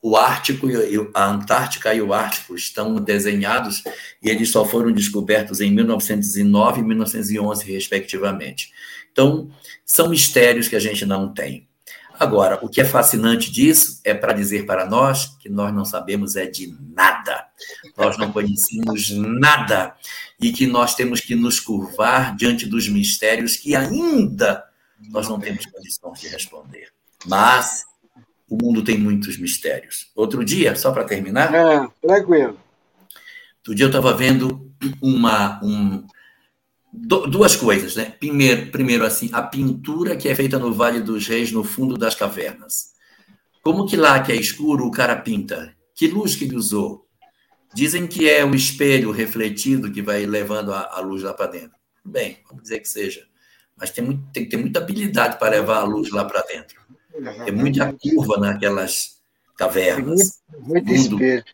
o Ártico e a Antártica e o Ártico estão desenhados e eles só foram descobertos em 1909 e 1911, respectivamente. Então, são mistérios que a gente não tem. Agora, o que é fascinante disso é para dizer para nós que nós não sabemos é de nada. Nós não conhecemos nada e que nós temos que nos curvar diante dos mistérios que ainda nós não temos condições de responder. Mas o mundo tem muitos mistérios. Outro dia, só para terminar. É, tranquilo. Outro dia eu estava vendo uma, um, duas coisas, né? Primeiro, primeiro, assim, a pintura que é feita no Vale dos Reis, no fundo das cavernas. Como que lá, que é escuro, o cara pinta? Que luz que ele usou? Dizem que é o espelho refletido que vai levando a, a luz lá para dentro. Bem, vamos dizer que seja mas tem, muito, tem que ter muita habilidade para levar a luz lá para dentro. Tem muita curva naquelas cavernas. Muito, muito espelho.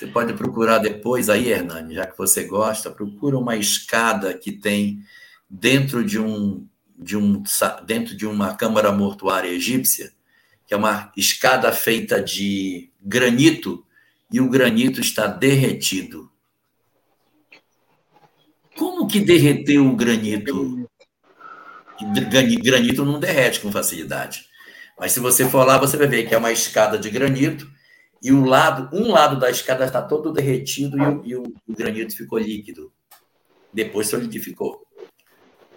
Você pode procurar depois aí, Hernani, já que você gosta, procura uma escada que tem dentro de um de um dentro de uma câmara mortuária egípcia, que é uma escada feita de granito e o granito está derretido. Como que derreteu o granito? granito não derrete com facilidade. Mas se você for lá, você vai ver que é uma escada de granito e o lado, um lado da escada está todo derretido e o, e o, o granito ficou líquido. Depois solidificou.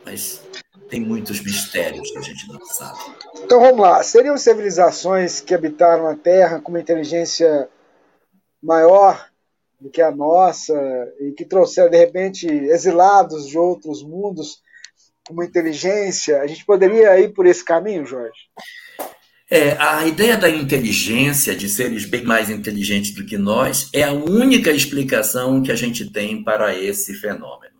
Mas tem muitos mistérios que a gente não sabe. Então vamos lá. Seriam civilizações que habitaram a Terra com uma inteligência maior do que a nossa e que trouxeram, de repente, exilados de outros mundos uma inteligência. A gente poderia ir por esse caminho, Jorge? É, a ideia da inteligência, de seres bem mais inteligentes do que nós, é a única explicação que a gente tem para esse fenômeno.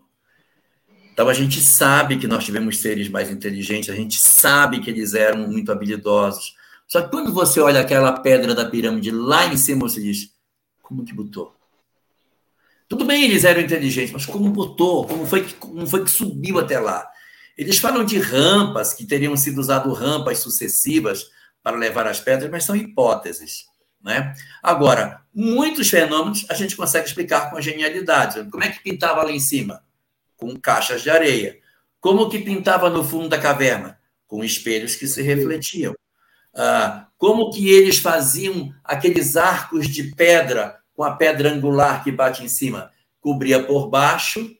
Então, a gente sabe que nós tivemos seres mais inteligentes, a gente sabe que eles eram muito habilidosos. Só que quando você olha aquela pedra da pirâmide lá em cima, você diz: como que botou? Tudo bem, eles eram inteligentes, mas como botou? Como foi que, como foi que subiu até lá? Eles falam de rampas, que teriam sido usado rampas sucessivas para levar as pedras, mas são hipóteses. Né? Agora, muitos fenômenos a gente consegue explicar com genialidade. Como é que pintava lá em cima? Com caixas de areia. Como que pintava no fundo da caverna? Com espelhos que se refletiam. Ah, como que eles faziam aqueles arcos de pedra com a pedra angular que bate em cima? Cobria por baixo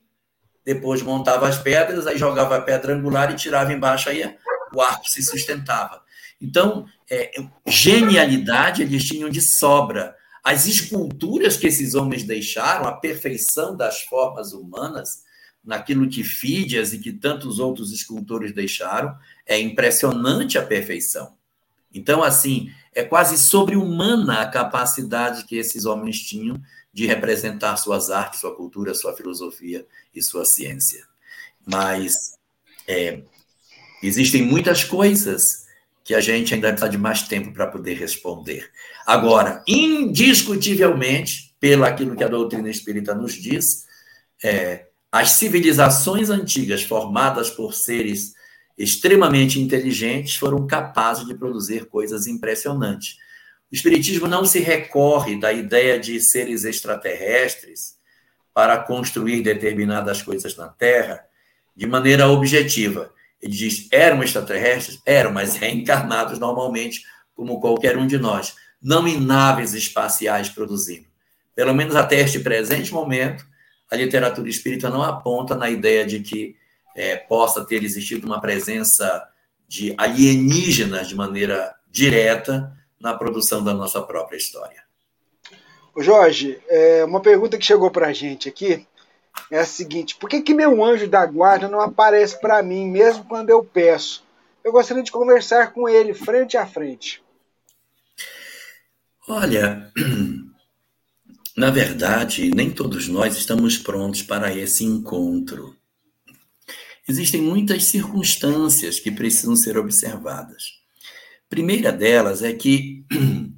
depois montava as pedras, aí jogava a pedra angular e tirava embaixo, aí o arco se sustentava. Então, é, genialidade eles tinham de sobra. As esculturas que esses homens deixaram, a perfeição das formas humanas, naquilo que Fídias e que tantos outros escultores deixaram, é impressionante a perfeição. Então, assim, é quase sobre-humana a capacidade que esses homens tinham de representar suas artes, sua cultura, sua filosofia e sua ciência. Mas é, existem muitas coisas que a gente ainda precisa de mais tempo para poder responder. Agora, indiscutivelmente, pelo aquilo que a doutrina espírita nos diz, é, as civilizações antigas formadas por seres extremamente inteligentes foram capazes de produzir coisas impressionantes. O Espiritismo não se recorre da ideia de seres extraterrestres para construir determinadas coisas na Terra de maneira objetiva. Ele diz: eram extraterrestres? Eram, mas reencarnados normalmente, como qualquer um de nós, não em naves espaciais produzindo. Pelo menos até este presente momento, a literatura espírita não aponta na ideia de que é, possa ter existido uma presença de alienígenas de maneira direta na produção da nossa própria história. Jorge, é uma pergunta que chegou para a gente aqui. É a seguinte: por que, que meu anjo da guarda não aparece para mim, mesmo quando eu peço? Eu gostaria de conversar com ele frente a frente. Olha, na verdade, nem todos nós estamos prontos para esse encontro. Existem muitas circunstâncias que precisam ser observadas. Primeira delas é que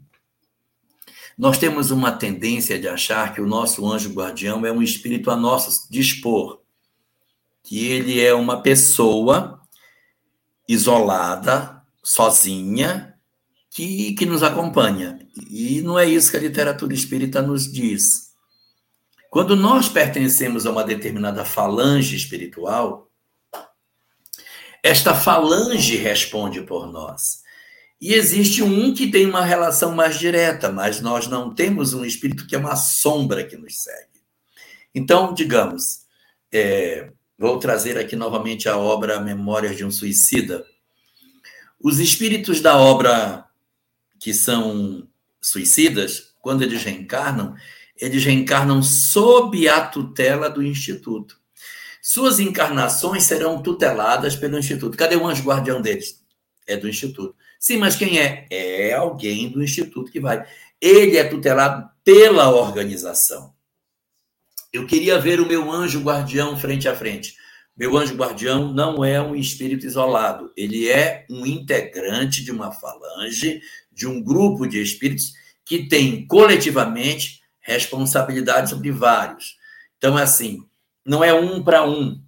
nós temos uma tendência de achar que o nosso anjo guardião é um espírito a nosso dispor, que ele é uma pessoa isolada, sozinha, que, que nos acompanha. E não é isso que a literatura espírita nos diz. Quando nós pertencemos a uma determinada falange espiritual, esta falange responde por nós. E existe um que tem uma relação mais direta, mas nós não temos um espírito que é uma sombra que nos segue. Então, digamos, é, vou trazer aqui novamente a obra Memórias de um Suicida. Os espíritos da obra que são suicidas, quando eles reencarnam, eles reencarnam sob a tutela do Instituto. Suas encarnações serão tuteladas pelo Instituto. Cadê o anjo guardião deles? É do Instituto. Sim, mas quem é? É alguém do instituto que vai. Ele é tutelado pela organização. Eu queria ver o meu anjo guardião frente a frente. Meu anjo guardião não é um espírito isolado, ele é um integrante de uma falange, de um grupo de espíritos que tem coletivamente responsabilidade sobre vários. Então, é assim, não é um para um,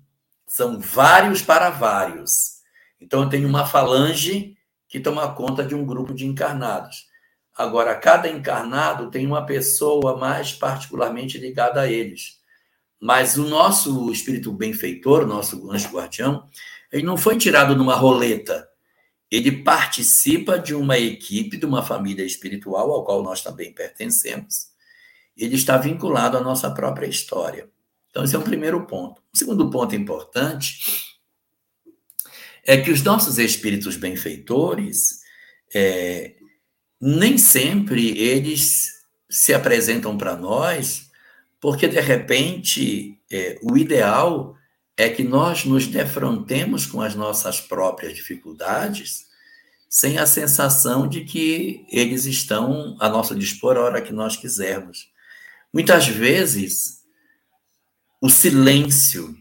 são vários para vários. Então, eu tenho uma falange que toma conta de um grupo de encarnados. Agora, cada encarnado tem uma pessoa mais particularmente ligada a eles. Mas o nosso espírito benfeitor, nosso anjo guardião, ele não foi tirado numa roleta. Ele participa de uma equipe, de uma família espiritual, ao qual nós também pertencemos. Ele está vinculado à nossa própria história. Então, esse é o primeiro ponto. O segundo ponto importante é que os nossos espíritos benfeitores, é, nem sempre eles se apresentam para nós, porque de repente é, o ideal é que nós nos defrontemos com as nossas próprias dificuldades, sem a sensação de que eles estão a nosso dispor a hora que nós quisermos. Muitas vezes, o silêncio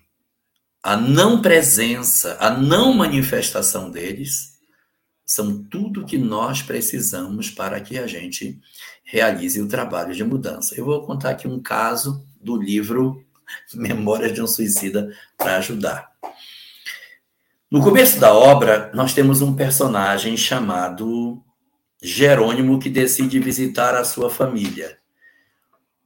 a não presença, a não manifestação deles, são tudo que nós precisamos para que a gente realize o trabalho de mudança. Eu vou contar aqui um caso do livro Memórias de um Suicida para ajudar. No começo da obra, nós temos um personagem chamado Jerônimo que decide visitar a sua família.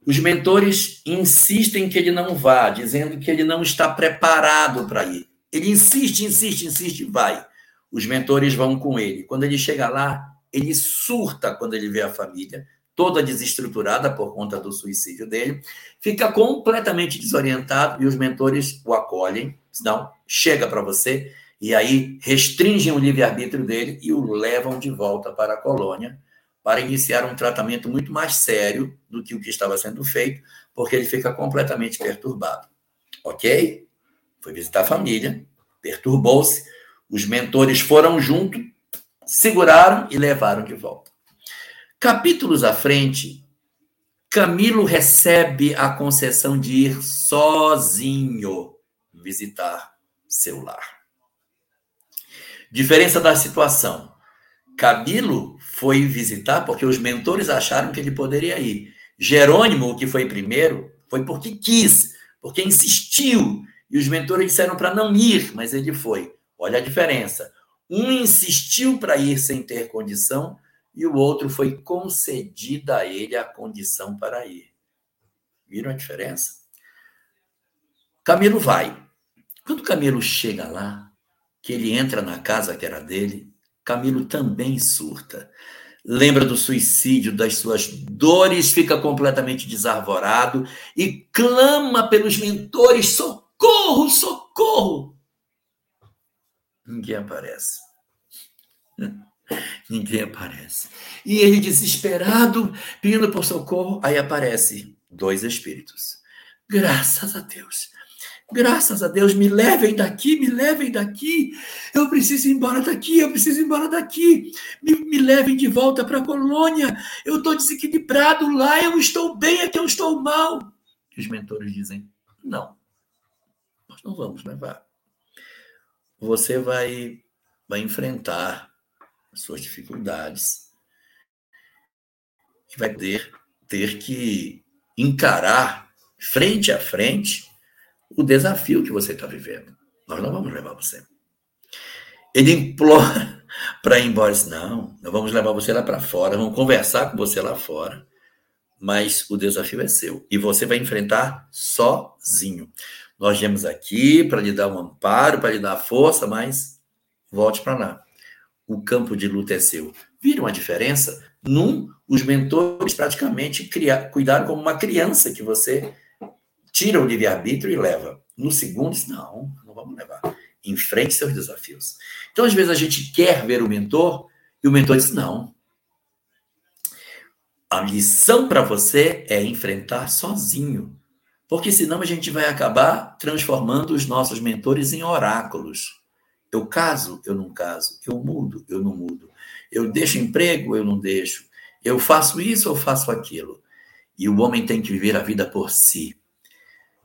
Os mentores insistem que ele não vá, dizendo que ele não está preparado para ir. Ele insiste, insiste, insiste, vai. Os mentores vão com ele. Quando ele chega lá, ele surta quando ele vê a família, toda desestruturada por conta do suicídio dele, fica completamente desorientado e os mentores o acolhem, não, chega para você, e aí restringem o livre-arbítrio dele e o levam de volta para a colônia, para iniciar um tratamento muito mais sério do que o que estava sendo feito, porque ele fica completamente perturbado. Ok? Foi visitar a família, perturbou-se, os mentores foram junto, seguraram e levaram de volta. Capítulos à frente, Camilo recebe a concessão de ir sozinho visitar seu lar. Diferença da situação. Camilo foi visitar porque os mentores acharam que ele poderia ir. Jerônimo, que foi primeiro, foi porque quis, porque insistiu. E os mentores disseram para não ir, mas ele foi. Olha a diferença. Um insistiu para ir sem ter condição e o outro foi concedida a ele a condição para ir. Viram a diferença? Camilo vai. Quando Camilo chega lá, que ele entra na casa que era dele, Camilo também surta. Lembra do suicídio, das suas dores, fica completamente desarvorado e clama pelos mentores: socorro, socorro! Ninguém aparece. Ninguém aparece. E ele, desesperado, pedindo por socorro, aí aparece dois espíritos. Graças a Deus. Graças a Deus, me levem daqui, me levem daqui. Eu preciso ir embora daqui, eu preciso ir embora daqui. Me, me levem de volta para a colônia. Eu estou desequilibrado lá, eu estou bem, aqui eu estou mal. E os mentores dizem: não, nós não vamos levar. Você vai, vai enfrentar as suas dificuldades e vai ter, ter que encarar frente a frente o desafio que você está vivendo. Nós não vamos levar você. Ele implora para ir embora. Não, nós vamos levar você lá para fora, vamos conversar com você lá fora, mas o desafio é seu e você vai enfrentar sozinho. Nós viemos aqui para lhe dar um amparo, para lhe dar força, mas volte para lá. O campo de luta é seu. Viram a diferença? Num, os mentores praticamente criar, cuidaram como uma criança que você tira o livre-arbítrio e leva. No segundo, não, não vamos levar. Enfrente seus desafios. Então, às vezes, a gente quer ver o mentor e o mentor diz: não. A lição para você é enfrentar sozinho. Porque senão a gente vai acabar transformando os nossos mentores em oráculos. Eu caso, eu não caso. Eu mudo, eu não mudo. Eu deixo emprego, eu não deixo. Eu faço isso, eu faço aquilo. E o homem tem que viver a vida por si.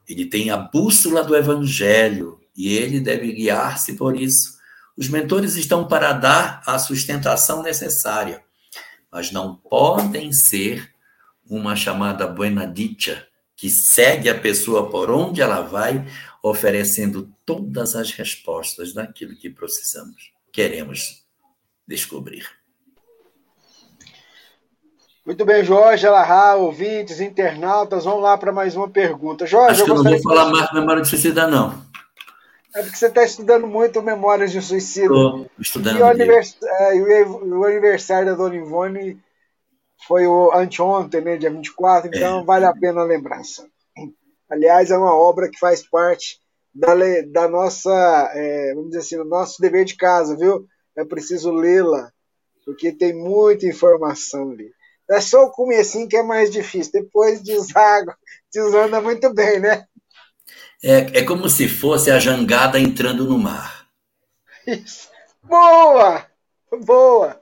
Ele tem a bússola do evangelho e ele deve guiar-se por isso. Os mentores estão para dar a sustentação necessária, mas não podem ser uma chamada buena dicha, que segue a pessoa por onde ela vai, oferecendo todas as respostas daquilo que precisamos, queremos descobrir. Muito bem, Jorge Alahá, ouvintes, internautas, vamos lá para mais uma pergunta. Jorge, Acho que eu, eu não vou falar mais memória de suicida, não. É porque você está estudando muito Memórias de Suicida. Estou estudando. E o, anivers... é, o aniversário da Dona Ivone foi o anteontem, né, dia 24, então é. vale a pena a lembrança. Aliás, é uma obra que faz parte da, da nossa, é, vamos dizer assim, do nosso dever de casa, viu? É preciso lê-la, porque tem muita informação ali. É só o comecinho que é mais difícil. Depois deságua, desanda muito bem, né? É, é como se fosse a jangada entrando no mar. Isso. Boa! Boa!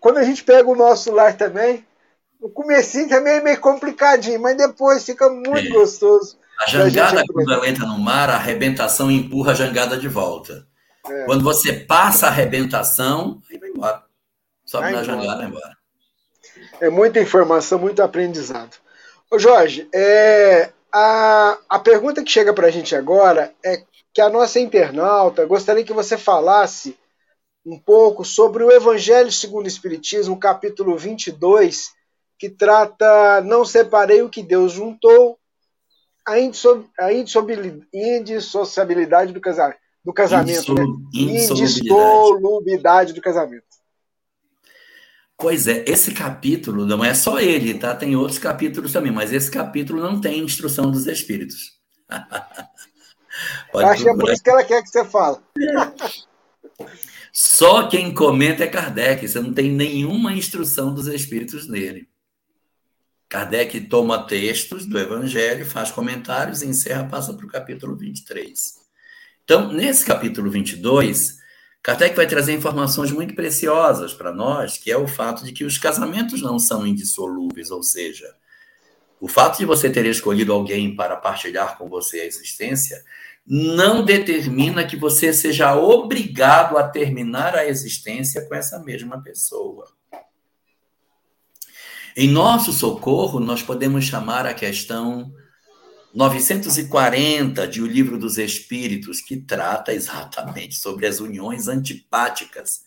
Quando a gente pega o nosso lar também, o comecinho também é meio complicadinho, mas depois fica muito é. gostoso. A jangada, quando ela entra no mar, a arrebentação empurra a jangada de volta. É. Quando você passa a arrebentação, aí vai embora. Sobe na jangada e vai embora. É muita informação, muito aprendizado. Ô Jorge, é, a, a pergunta que chega para a gente agora é que a nossa internauta gostaria que você falasse um pouco sobre o Evangelho segundo o Espiritismo, capítulo 22, que trata Não separei o que Deus juntou, a, indissociabilidade do, casa, do casamento. Né? Indissolubilidade do casamento. Pois é, esse capítulo não é só ele, tá? Tem outros capítulos também, mas esse capítulo não tem instrução dos espíritos. Acho que é por isso que ela quer que você fale. Só quem comenta é Kardec, você não tem nenhuma instrução dos espíritos nele. Kardec toma textos do Evangelho, faz comentários, encerra, passa para o capítulo 23. Então, nesse capítulo 22, Kardec vai trazer informações muito preciosas para nós, que é o fato de que os casamentos não são indissolúveis, ou seja, o fato de você ter escolhido alguém para partilhar com você a existência não determina que você seja obrigado a terminar a existência com essa mesma pessoa. Em nosso socorro, nós podemos chamar a questão 940 de O Livro dos Espíritos, que trata exatamente sobre as uniões antipáticas.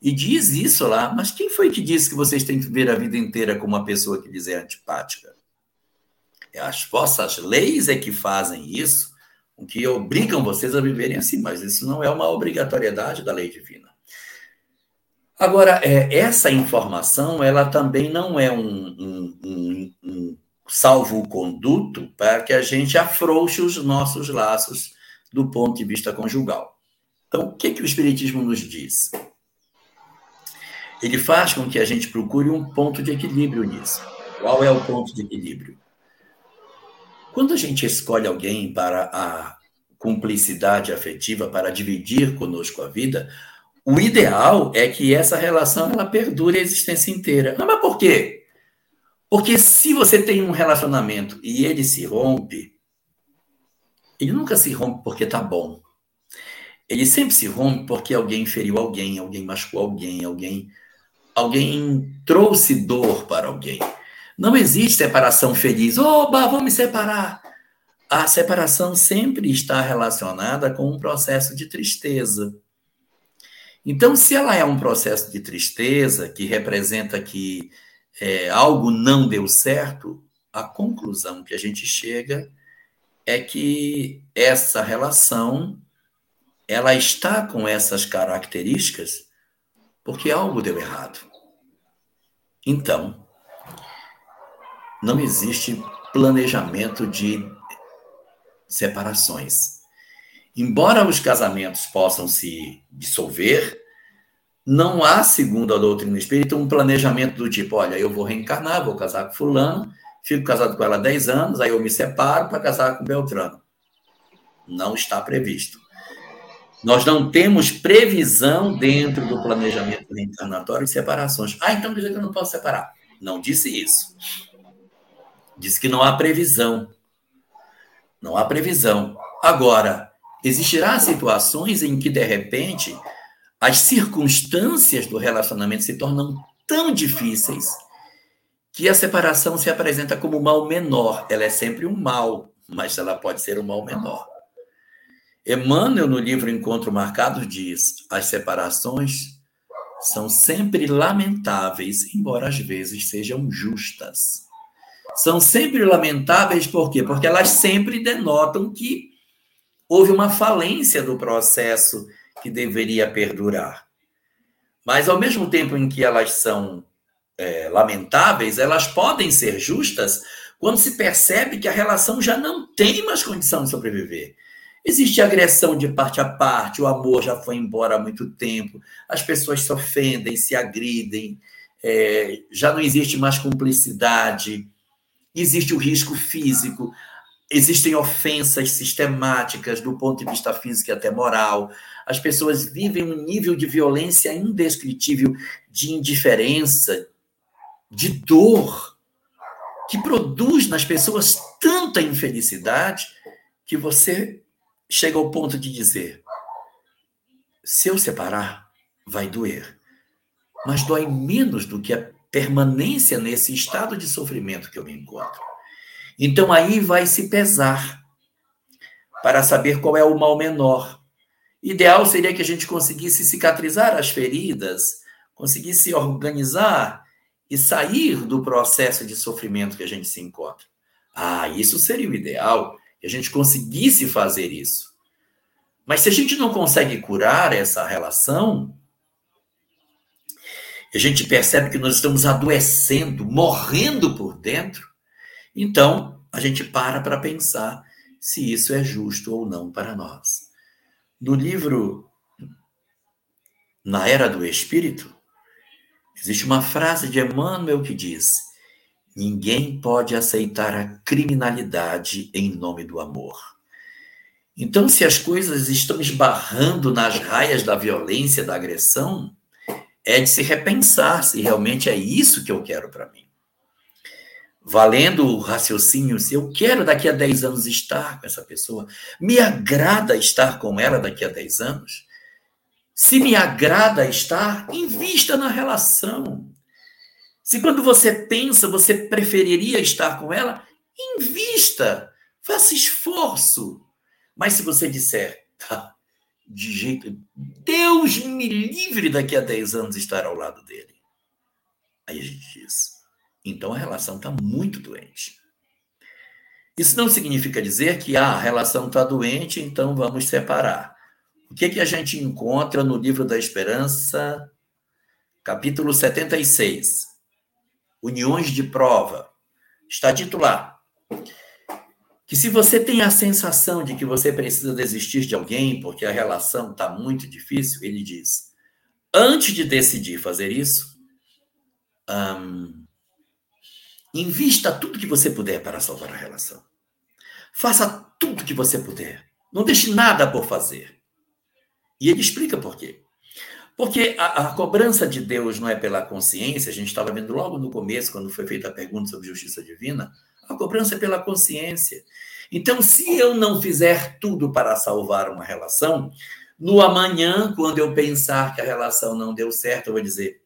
E diz isso lá, mas quem foi que disse que vocês têm que viver a vida inteira com uma pessoa que lhes é antipática? As vossas leis é que fazem isso, o que obrigam vocês a viverem assim, mas isso não é uma obrigatoriedade da lei divina. Agora, é, essa informação, ela também não é um, um, um, um salvo-conduto para que a gente afrouxe os nossos laços do ponto de vista conjugal. Então, o que, que o Espiritismo nos diz? Ele faz com que a gente procure um ponto de equilíbrio nisso. Qual é o ponto de equilíbrio? Quando a gente escolhe alguém para a cumplicidade afetiva, para dividir conosco a vida, o ideal é que essa relação ela perdure a existência inteira. Não, mas por quê? Porque se você tem um relacionamento e ele se rompe, ele nunca se rompe porque tá bom. Ele sempre se rompe porque alguém feriu alguém, alguém machucou alguém, alguém alguém trouxe dor para alguém. Não existe separação feliz. Oba, vamos me separar. A separação sempre está relacionada com um processo de tristeza. Então, se ela é um processo de tristeza que representa que é, algo não deu certo, a conclusão que a gente chega é que essa relação ela está com essas características porque algo deu errado. Então, não existe planejamento de separações. Embora os casamentos possam se dissolver, não há, segundo a doutrina espírita, um planejamento do tipo: olha, eu vou reencarnar, vou casar com Fulano, fico casado com ela há 10 anos, aí eu me separo para casar com Beltrano. Não está previsto. Nós não temos previsão dentro do planejamento reencarnatório de separações. Ah, então quer dizer que eu não posso separar. Não disse isso. Disse que não há previsão. Não há previsão. Agora, existirá situações em que, de repente, as circunstâncias do relacionamento se tornam tão difíceis que a separação se apresenta como um mal menor. Ela é sempre um mal, mas ela pode ser um mal menor. Emmanuel, no livro Encontro Marcado, diz: as separações são sempre lamentáveis, embora às vezes sejam justas. São sempre lamentáveis por quê? Porque elas sempre denotam que houve uma falência do processo que deveria perdurar. Mas, ao mesmo tempo em que elas são é, lamentáveis, elas podem ser justas quando se percebe que a relação já não tem mais condição de sobreviver. Existe agressão de parte a parte, o amor já foi embora há muito tempo, as pessoas se ofendem, se agridem, é, já não existe mais cumplicidade, existe o risco físico, existem ofensas sistemáticas do ponto de vista físico e até moral. As pessoas vivem um nível de violência indescritível, de indiferença, de dor, que produz nas pessoas tanta infelicidade que você chega ao ponto de dizer: se eu separar, vai doer. Mas dói menos do que a permanência nesse estado de sofrimento que eu me encontro. Então aí vai se pesar para saber qual é o mal menor. Ideal seria que a gente conseguisse cicatrizar as feridas, conseguisse organizar e sair do processo de sofrimento que a gente se encontra. Ah, isso seria o ideal que a gente conseguisse fazer isso. Mas se a gente não consegue curar essa relação, a gente percebe que nós estamos adoecendo, morrendo por dentro, então a gente para para pensar se isso é justo ou não para nós. No livro Na Era do Espírito, existe uma frase de Emmanuel que diz: Ninguém pode aceitar a criminalidade em nome do amor. Então, se as coisas estão esbarrando nas raias da violência, da agressão, é de se repensar se realmente é isso que eu quero para mim. Valendo o raciocínio, se eu quero daqui a 10 anos estar com essa pessoa, me agrada estar com ela daqui a 10 anos? Se me agrada estar, invista na relação. Se quando você pensa, você preferiria estar com ela, invista, faça esforço. Mas se você disser, tá, de jeito. Deus me livre daqui a 10 anos estar ao lado dele. Aí a gente diz. Então a relação está muito doente. Isso não significa dizer que ah, a relação está doente, então vamos separar. O que, que a gente encontra no livro da Esperança, capítulo 76? uniões de prova. Está dito lá que se você tem a sensação de que você precisa desistir de alguém porque a relação está muito difícil, ele diz: antes de decidir fazer isso, invista tudo que você puder para salvar a relação. Faça tudo que você puder. Não deixe nada por fazer. E ele explica por quê. Porque a, a, cobrança de Deus não é pela consciência, a gente estava vendo logo no começo, quando foi feita a pergunta sobre justiça divina, a cobrança é pela consciência. Então, se eu não fizer tudo para salvar uma relação, no amanhã, quando eu pensar que a relação não deu certo, eu vou dizer: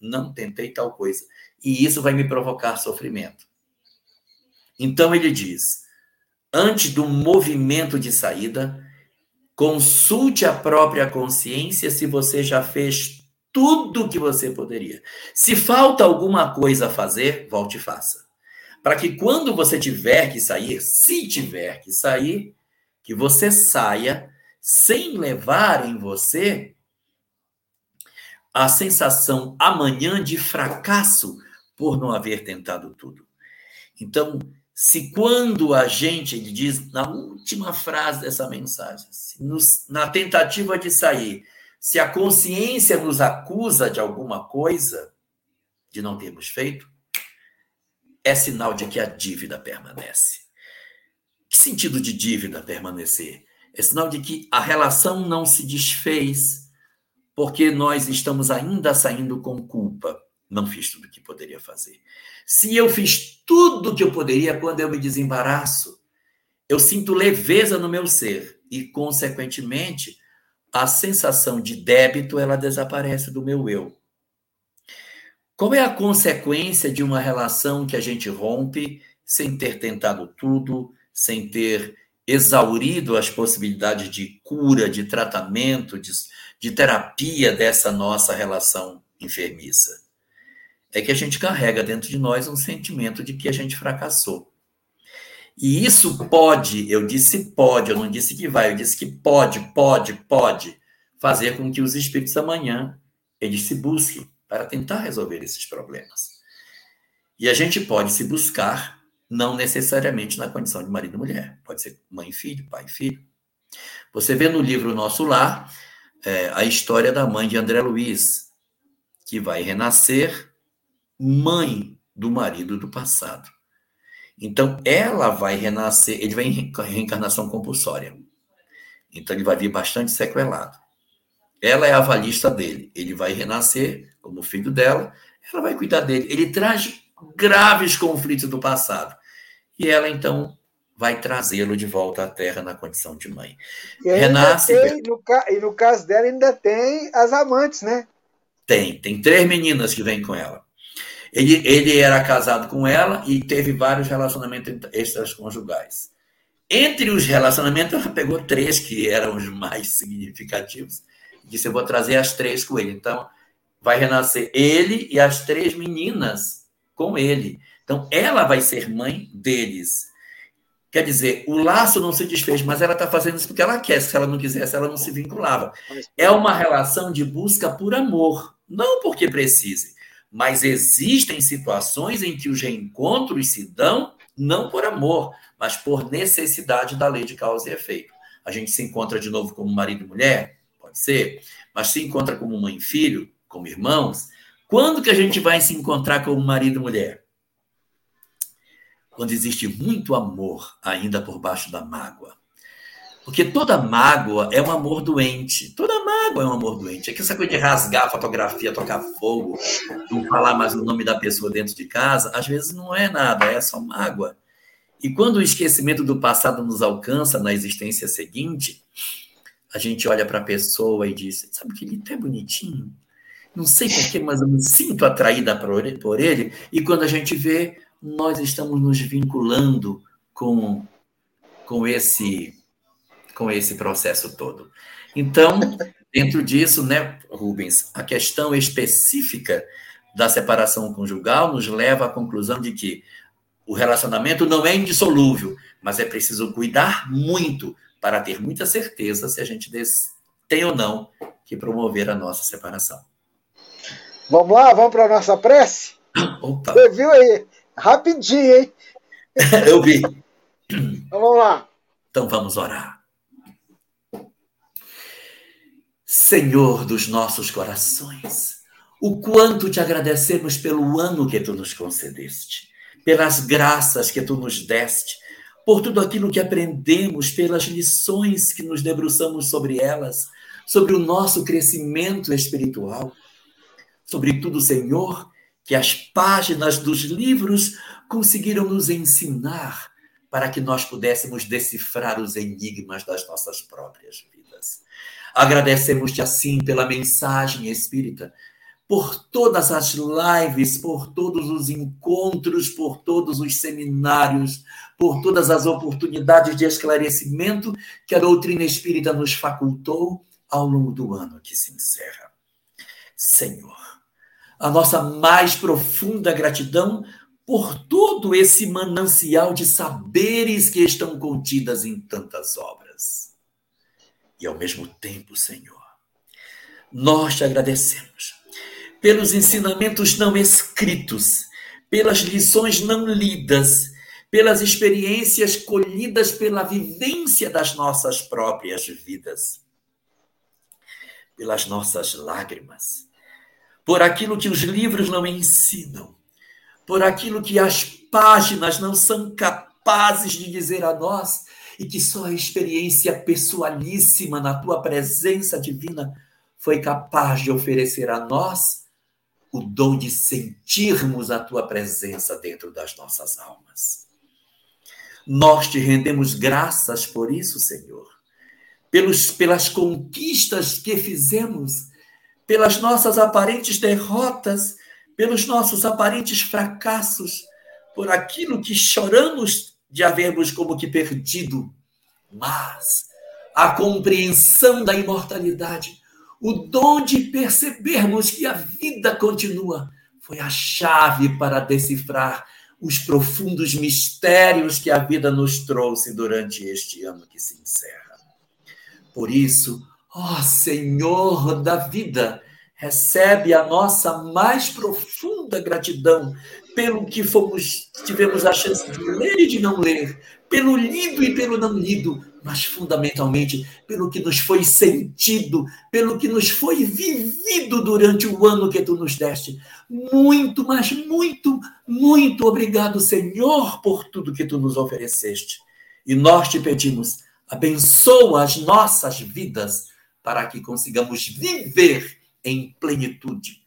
não tentei tal coisa. E isso vai me provocar sofrimento. Então, ele diz: antes do movimento de saída, Consulte a própria consciência se você já fez tudo o que você poderia. Se falta alguma coisa a fazer, volte e faça. Para que quando você tiver que sair, se tiver que sair, que você saia sem levar em você a sensação amanhã de fracasso por não haver tentado tudo. Então, se quando a gente, ele diz na última frase dessa mensagem, nos, na tentativa de sair, se a consciência nos acusa de alguma coisa, de não termos feito, é sinal de que a dívida permanece. Que sentido de dívida permanecer? É sinal de que a relação não se desfez, porque nós estamos ainda saindo com culpa. Não fiz tudo o que poderia fazer. Se eu fiz tudo o que eu poderia quando eu me desembaraço, eu sinto leveza no meu ser e, consequentemente, a sensação de débito ela desaparece do meu eu. Qual é a consequência de uma relação que a gente rompe sem ter tentado tudo, sem ter exaurido as possibilidades de cura, de tratamento, de, de terapia dessa nossa relação enfermiça? É que a gente carrega dentro de nós um sentimento de que a gente fracassou. E isso pode, eu disse pode, eu não disse que vai, eu disse que pode, pode, pode fazer com que os espíritos amanhã eles se busquem para tentar resolver esses problemas. E a gente pode se buscar não necessariamente na condição de marido e mulher, pode ser mãe e filho, pai e filho. Você vê no livro Nosso Lar é, a história da mãe de André Luiz, que vai renascer mãe do marido do passado. Então, ela vai renascer, ele vai em reencarnação compulsória. Então, ele vai vir bastante sequelado. Ela é a avalista dele. Ele vai renascer como filho dela, ela vai cuidar dele. Ele traz graves conflitos do passado. E ela, então, vai trazê-lo de volta à Terra na condição de mãe. E Renasce. Tem, no, e no caso dela, ainda tem as amantes, né? Tem. Tem três meninas que vêm com ela. Ele, ele era casado com ela e teve vários relacionamentos extraconjugais. Entre os relacionamentos, ela pegou três que eram os mais significativos. Disse: Eu vou trazer as três com ele. Então, vai renascer ele e as três meninas com ele. Então, ela vai ser mãe deles. Quer dizer, o laço não se desfez, mas ela está fazendo isso porque ela quer. Se ela não quisesse, ela não se vinculava. É uma relação de busca por amor, não porque precise. Mas existem situações em que os reencontros se dão não por amor, mas por necessidade da lei de causa e efeito. A gente se encontra de novo como marido e mulher, pode ser, mas se encontra como mãe e filho, como irmãos. Quando que a gente vai se encontrar como marido e mulher? Quando existe muito amor ainda por baixo da mágoa. Porque toda mágoa é um amor doente. Toda mágoa é um amor doente. É que essa coisa de rasgar a fotografia, tocar fogo, não falar mais o nome da pessoa dentro de casa, às vezes não é nada, é só mágoa. E quando o esquecimento do passado nos alcança na existência seguinte, a gente olha para a pessoa e diz: sabe que ele é bonitinho? Não sei porquê, mas eu me sinto atraída por ele. E quando a gente vê, nós estamos nos vinculando com, com esse com esse processo todo. Então, dentro disso, né, Rubens, a questão específica da separação conjugal nos leva à conclusão de que o relacionamento não é indissolúvel, mas é preciso cuidar muito para ter muita certeza se a gente tem ou não que promover a nossa separação. Vamos lá, vamos para a nossa prece? Opa. Você viu aí? Rapidinho, hein? Eu vi. Então vamos lá. Então vamos orar. Senhor dos nossos corações, o quanto te agradecemos pelo ano que tu nos concedeste, pelas graças que tu nos deste, por tudo aquilo que aprendemos, pelas lições que nos debruçamos sobre elas, sobre o nosso crescimento espiritual. Sobretudo, Senhor, que as páginas dos livros conseguiram nos ensinar para que nós pudéssemos decifrar os enigmas das nossas próprias vidas. Agradecemos-te assim pela mensagem espírita, por todas as lives, por todos os encontros, por todos os seminários, por todas as oportunidades de esclarecimento que a doutrina espírita nos facultou ao longo do ano que se encerra. Senhor, a nossa mais profunda gratidão por todo esse manancial de saberes que estão contidas em tantas obras. E ao mesmo tempo, Senhor, nós te agradecemos pelos ensinamentos não escritos, pelas lições não lidas, pelas experiências colhidas pela vivência das nossas próprias vidas, pelas nossas lágrimas por aquilo que os livros não ensinam, por aquilo que as páginas não são capazes de dizer a nós e que só a experiência pessoalíssima na tua presença divina foi capaz de oferecer a nós o dom de sentirmos a tua presença dentro das nossas almas. Nós te rendemos graças por isso, Senhor, pelos, pelas conquistas que fizemos pelas nossas aparentes derrotas, pelos nossos aparentes fracassos, por aquilo que choramos de havermos como que perdido. Mas a compreensão da imortalidade, o dom de percebermos que a vida continua, foi a chave para decifrar os profundos mistérios que a vida nos trouxe durante este ano que se encerra. Por isso, Ó Senhor da vida, recebe a nossa mais profunda gratidão pelo que fomos tivemos a chance de ler e de não ler, pelo lido e pelo não lido, mas fundamentalmente pelo que nos foi sentido, pelo que nos foi vivido durante o ano que tu nos deste. Muito, mas muito, muito obrigado, Senhor, por tudo que tu nos ofereceste. E nós te pedimos, abençoa as nossas vidas para que consigamos viver em plenitude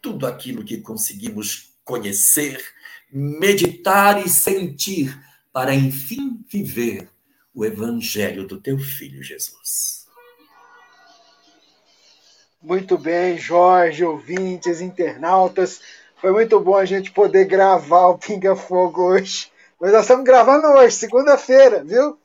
tudo aquilo que conseguimos conhecer, meditar e sentir, para enfim viver o evangelho do teu filho Jesus. Muito bem, Jorge, ouvintes, internautas. Foi muito bom a gente poder gravar o Pinga Fogo hoje. Mas nós estamos gravando hoje, segunda-feira, viu?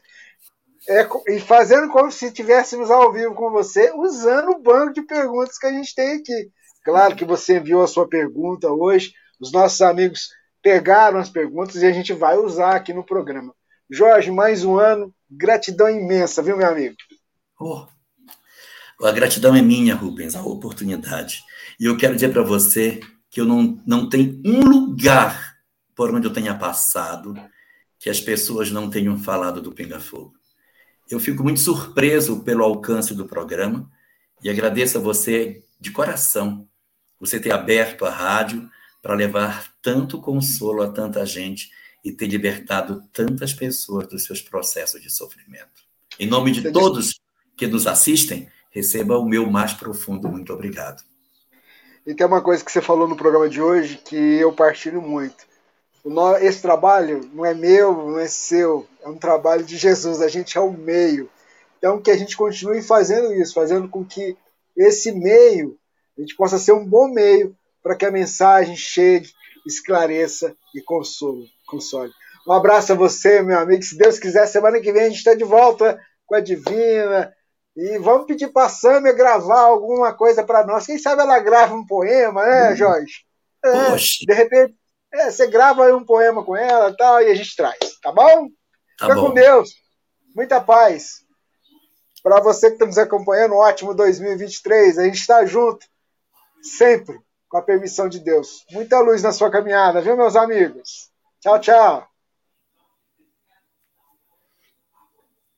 É, e fazendo como se estivéssemos ao vivo com você, usando o banco de perguntas que a gente tem aqui. Claro que você enviou a sua pergunta hoje, os nossos amigos pegaram as perguntas e a gente vai usar aqui no programa. Jorge, mais um ano, gratidão imensa, viu, meu amigo? Oh, a gratidão é minha, Rubens, a oportunidade. E eu quero dizer para você que eu não, não tenho um lugar por onde eu tenha passado que as pessoas não tenham falado do Pinga Fogo. Eu fico muito surpreso pelo alcance do programa e agradeço a você de coração você ter aberto a rádio para levar tanto consolo a tanta gente e ter libertado tantas pessoas dos seus processos de sofrimento. Em nome de todos que nos assistem, receba o meu mais profundo muito obrigado. E tem uma coisa que você falou no programa de hoje que eu partilho muito esse trabalho não é meu, não é seu, é um trabalho de Jesus, a gente é o meio. Então, que a gente continue fazendo isso, fazendo com que esse meio, a gente possa ser um bom meio para que a mensagem chegue, esclareça e console. console. Um abraço a você, meu amigo. Se Deus quiser, semana que vem a gente está de volta com a Divina. E vamos pedir para a Sâmia gravar alguma coisa para nós. Quem sabe ela grava um poema, né, Jorge? É, de repente, é, você grava um poema com ela tal, e a gente traz, tá bom? Tá Fica bom. com Deus. Muita paz. Para você que está nos acompanhando, um ótimo 2023. A gente está junto, sempre, com a permissão de Deus. Muita luz na sua caminhada, viu, meus amigos? Tchau, tchau.